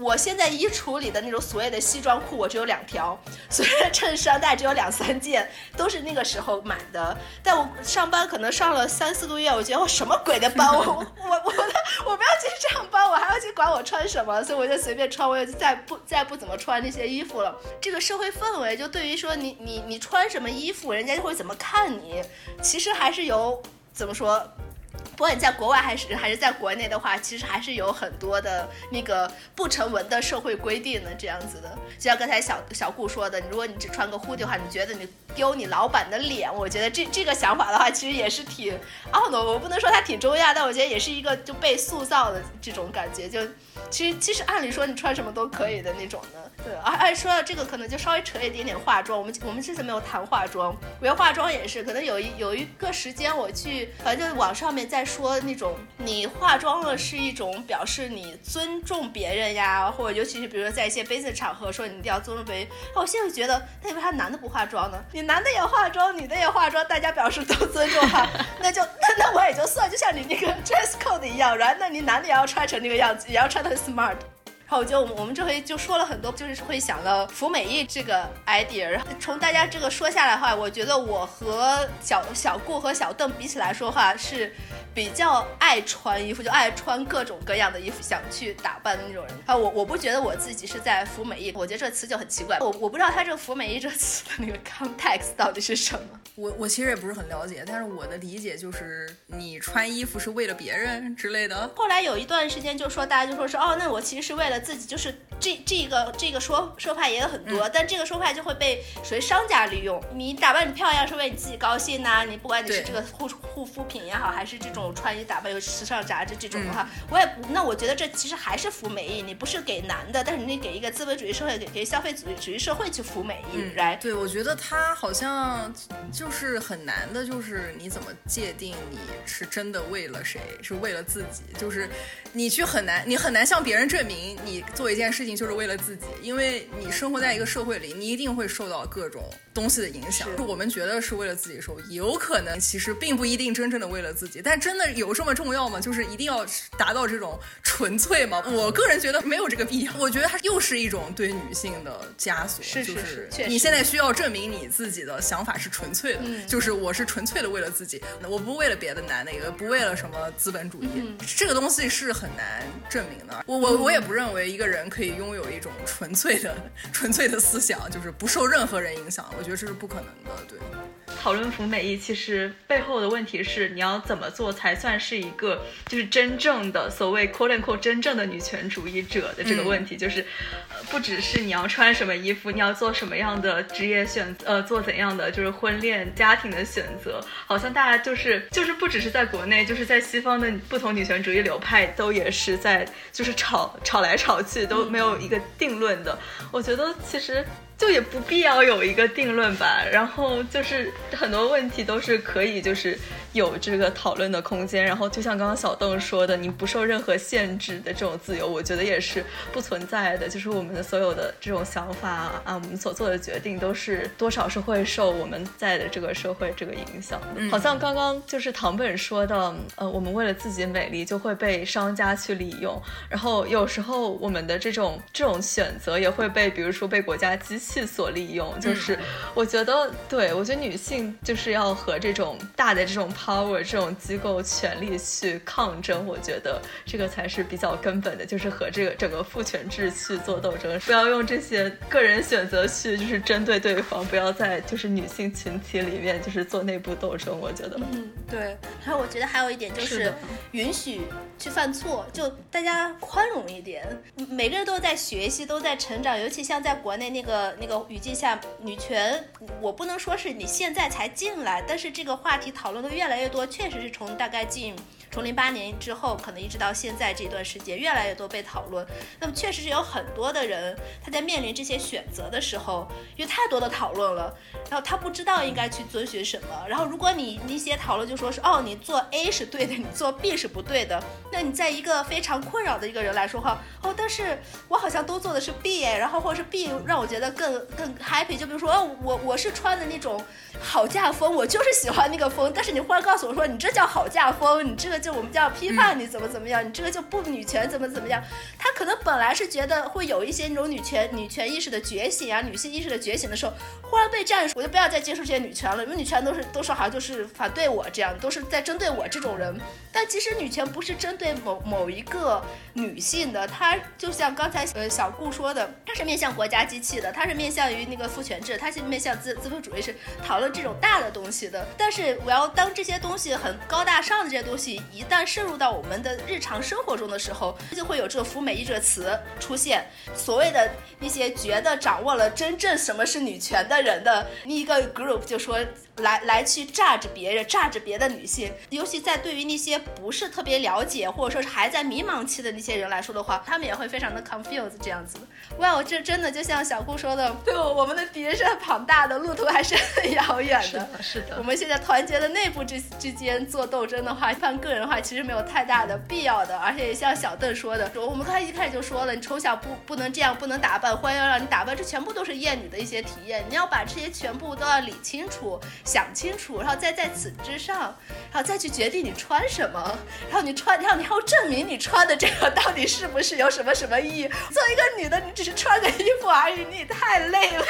我现在衣橱里的那种所谓的西装裤，我只有两条，所谓的衬衫大概只有两三件，都是那个时候买的。但我上班可能上了三四个月，我觉得我什么鬼的班，*laughs* 我我我的我不要去上班，我还要去管我穿什么，所以我就随便穿，我也再不再不怎么穿那些衣服了。这个社会氛围，就对于说你你你穿什么衣服，人家就会怎么看你，其实还是有怎么说。不管你在国外还是还是在国内的话，其实还是有很多的那个不成文的社会规定的这样子的。就像刚才小小顾说的，如果你只穿个 hoodie 的话，你觉得你丢你老板的脸？我觉得这这个想法的话，其实也是挺懊恼。我不能说它挺中亚，但我觉得也是一个就被塑造的这种感觉。就其实其实按理说你穿什么都可以的那种的。对，而而说到这个，可能就稍微扯一点点化妆。我们我们这次没有谈化妆，我觉得化妆也是，可能有一有一个时间我去，反正就网上面在说那种你化妆了是一种表示你尊重别人呀，或者尤其是比如说在一些 business 场合说你一定要尊重别人。我现在觉得，那为啥男的不化妆呢？你男的也化妆，女的也化妆，大家表示都尊重哈，*laughs* 那就那那我也就算，就像你那个 dress code 一样，然后那你男的也要穿成那个样子，也要穿 *laughs* smart。然后我就我们这回就说了很多，就是会想到服美役这个 idea。然后从大家这个说下来的话，我觉得我和小小顾和小邓比起来说话是。比较爱穿衣服，就爱穿各种各样的衣服，想去打扮的那种人啊。我我不觉得我自己是在服美役，我觉得这个词就很奇怪。我我不知道他这个服美役这个词的那个 context 到底是什么。我我其实也不是很了解，但是我的理解就是你穿衣服是为了别人之类的。后来有一段时间就说大家就说是哦，那我其实是为了自己，就是这这个这个说说法也有很多，但这个说法就会被属于商家利用。你打扮你漂亮是为你自己高兴呐，你不管你是这个护护肤品也好，还是这种。穿衣打扮有时尚杂志这种的话，我也不，那我觉得这其实还是服美役，你不是给男的，但是你给一个资本主义社会，给给消费主义主义社会去服美役，来。对，我觉得他好像就是很难的，就是你怎么界定你是真的为了谁，是为了自己，就是你去很难，你很难向别人证明你做一件事情就是为了自己，因为你生活在一个社会里，你一定会受到各种东西的影响。我们觉得是为了自己受益，有可能其实并不一定真正的为了自己。但真的有这么重要吗？就是一定要达到这种纯粹吗？我个人觉得没有这个必要。我觉得它又是一种对女性的枷锁，是是是，你现在需要证明你自己的想法是纯粹的，就是我是纯粹的为了自己，我不为了别的男的，也不为了什么资本主义。这个东西是很难证明的。我我我也不认为一个人可以拥有一种纯粹的 *laughs* 纯粹的思想，就是不受任何人影响。我觉得这是不可能的。对，讨论服美役，其实背后的问题是你要怎么做才算是一个就是真正的所谓 “quote unquote” 真正的女权主义者的这个问题，就是不只是你要穿什么衣服，你要做什么样的职业选择，呃，做怎样的就是婚恋家庭的选择，好像大家就是就是不只是在国内，就是在西方的不同女权主义流派都也是在就是吵吵来吵去都没有一个定论的。我觉得其实。就也不必要有一个定论吧，然后就是很多问题都是可以就是有这个讨论的空间，然后就像刚刚小邓说的，你不受任何限制的这种自由，我觉得也是不存在的。就是我们的所有的这种想法啊，我们所做的决定都是多少是会受我们在的这个社会这个影响的。好像刚刚就是唐本说的，呃，我们为了自己美丽就会被商家去利用，然后有时候我们的这种这种选择也会被，比如说被国家机。器所利用，就是我觉得，对我觉得女性就是要和这种大的这种 power 这种机构权力去抗争，我觉得这个才是比较根本的，就是和这个整个父权制去做斗争，不要用这些个人选择去就是针对对方，不要在就是女性群体里面就是做内部斗争，我觉得，嗯，对。还有我觉得还有一点就是允许去犯错，就大家宽容一点，每个人都在学习，都在成长，尤其像在国内那个。那个语境下，女权，我不能说是你现在才进来，但是这个话题讨论的越来越多，确实是从大概进。从零八年之后，可能一直到现在这段时间，越来越多被讨论。那么，确实是有很多的人，他在面临这些选择的时候，因为太多的讨论了，然后他不知道应该去遵循什么。然后，如果你一些讨论就说是哦，你做 A 是对的，你做 B 是不对的，那你在一个非常困扰的一个人来说话，哦，但是我好像都做的是 B 哎，然后或者是 B 让我觉得更更 happy。就比如说，哦，我我是穿的那种好嫁风，我就是喜欢那个风，但是你忽然告诉我说你这叫好嫁风，你这个。就我们叫批判你怎么怎么样，你这个就不女权怎么怎么样？他可能本来是觉得会有一些那种女权女权意识的觉醒啊，女性意识的觉醒的时候，忽然被这样，我就不要再接受这些女权了，因为女权都是都说好像就是反对我这样，都是在针对我这种人。但其实女权不是针对某某一个女性的，它就像刚才呃小顾说的，它是面向国家机器的，它是面向于那个父权制，它是面向资资本主义，是讨论这种大的东西的。但是我要当这些东西很高大上的这些东西。一旦渗入到我们的日常生活中的时候，就会有这个“服美役”这个词出现。所谓的那些觉得掌握了真正什么是女权的人的一个 group，就说。来来去榨着别人，榨着别的女性，尤其在对于那些不是特别了解或者说是还在迷茫期的那些人来说的话，他们也会非常的 confused 这样子。哇，这真的就像小顾说的，对我们的敌人是很庞大的，路途还是很遥远的。是的，是的。我们现在团结的内部之之间做斗争的话，放个人的话，其实没有太大的必要的。而且像小邓说的，我们刚才一开始就说了，你从小不不能这样，不能打扮，欢迎让你打扮，这全部都是厌女的一些体验。你要把这些全部都要理清楚。想清楚，然后再在此之上，然后再去决定你穿什么，然后你穿，然后你还要证明你穿的这个到底是不是有什么什么意义。作为一个女的，你只是穿个衣服而已，你也太累了。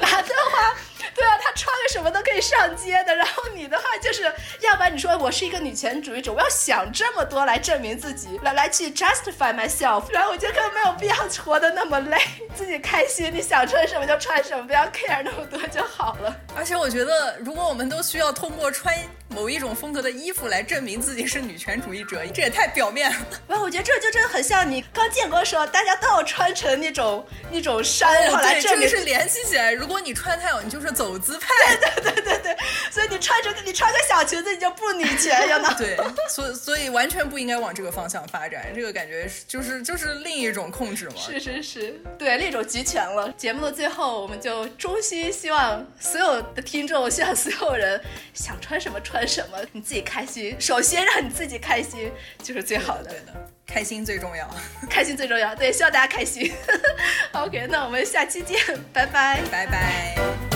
男的话。对啊，他穿个什么都可以上街的。然后你的话就是，要不然你说我是一个女权主义者，我要想这么多来证明自己，来来去 justify myself。然后我觉得根本没有必要活得那么累，自己开心，你想穿什么就穿什么，不要 care 那么多就好了。而且我觉得，如果我们都需要通过穿某一种风格的衣服来证明自己是女权主义者，这也太表面了。然后我觉得这就真的很像你刚建国的时候，大家都要穿成那种那种衫，然后来证明。这个是联系起来。如果你穿太好，你就是。走资派。*laughs* 对对对对对，所以你穿着你穿个小裙子，你就不女权，有呢。对，所所以完全不应该往这个方向发展。这个感觉就是就是另一种控制嘛。是是是，对，另一种集权了。节目的最后，我们就衷心希望所有的听众，希望所有人想穿什么穿什么，你自己开心。首先让你自己开心就是最好的。对的，开心最重要，*laughs* 开心最重要。对，希望大家开心。*laughs* OK，那我们下期见，拜拜，拜拜。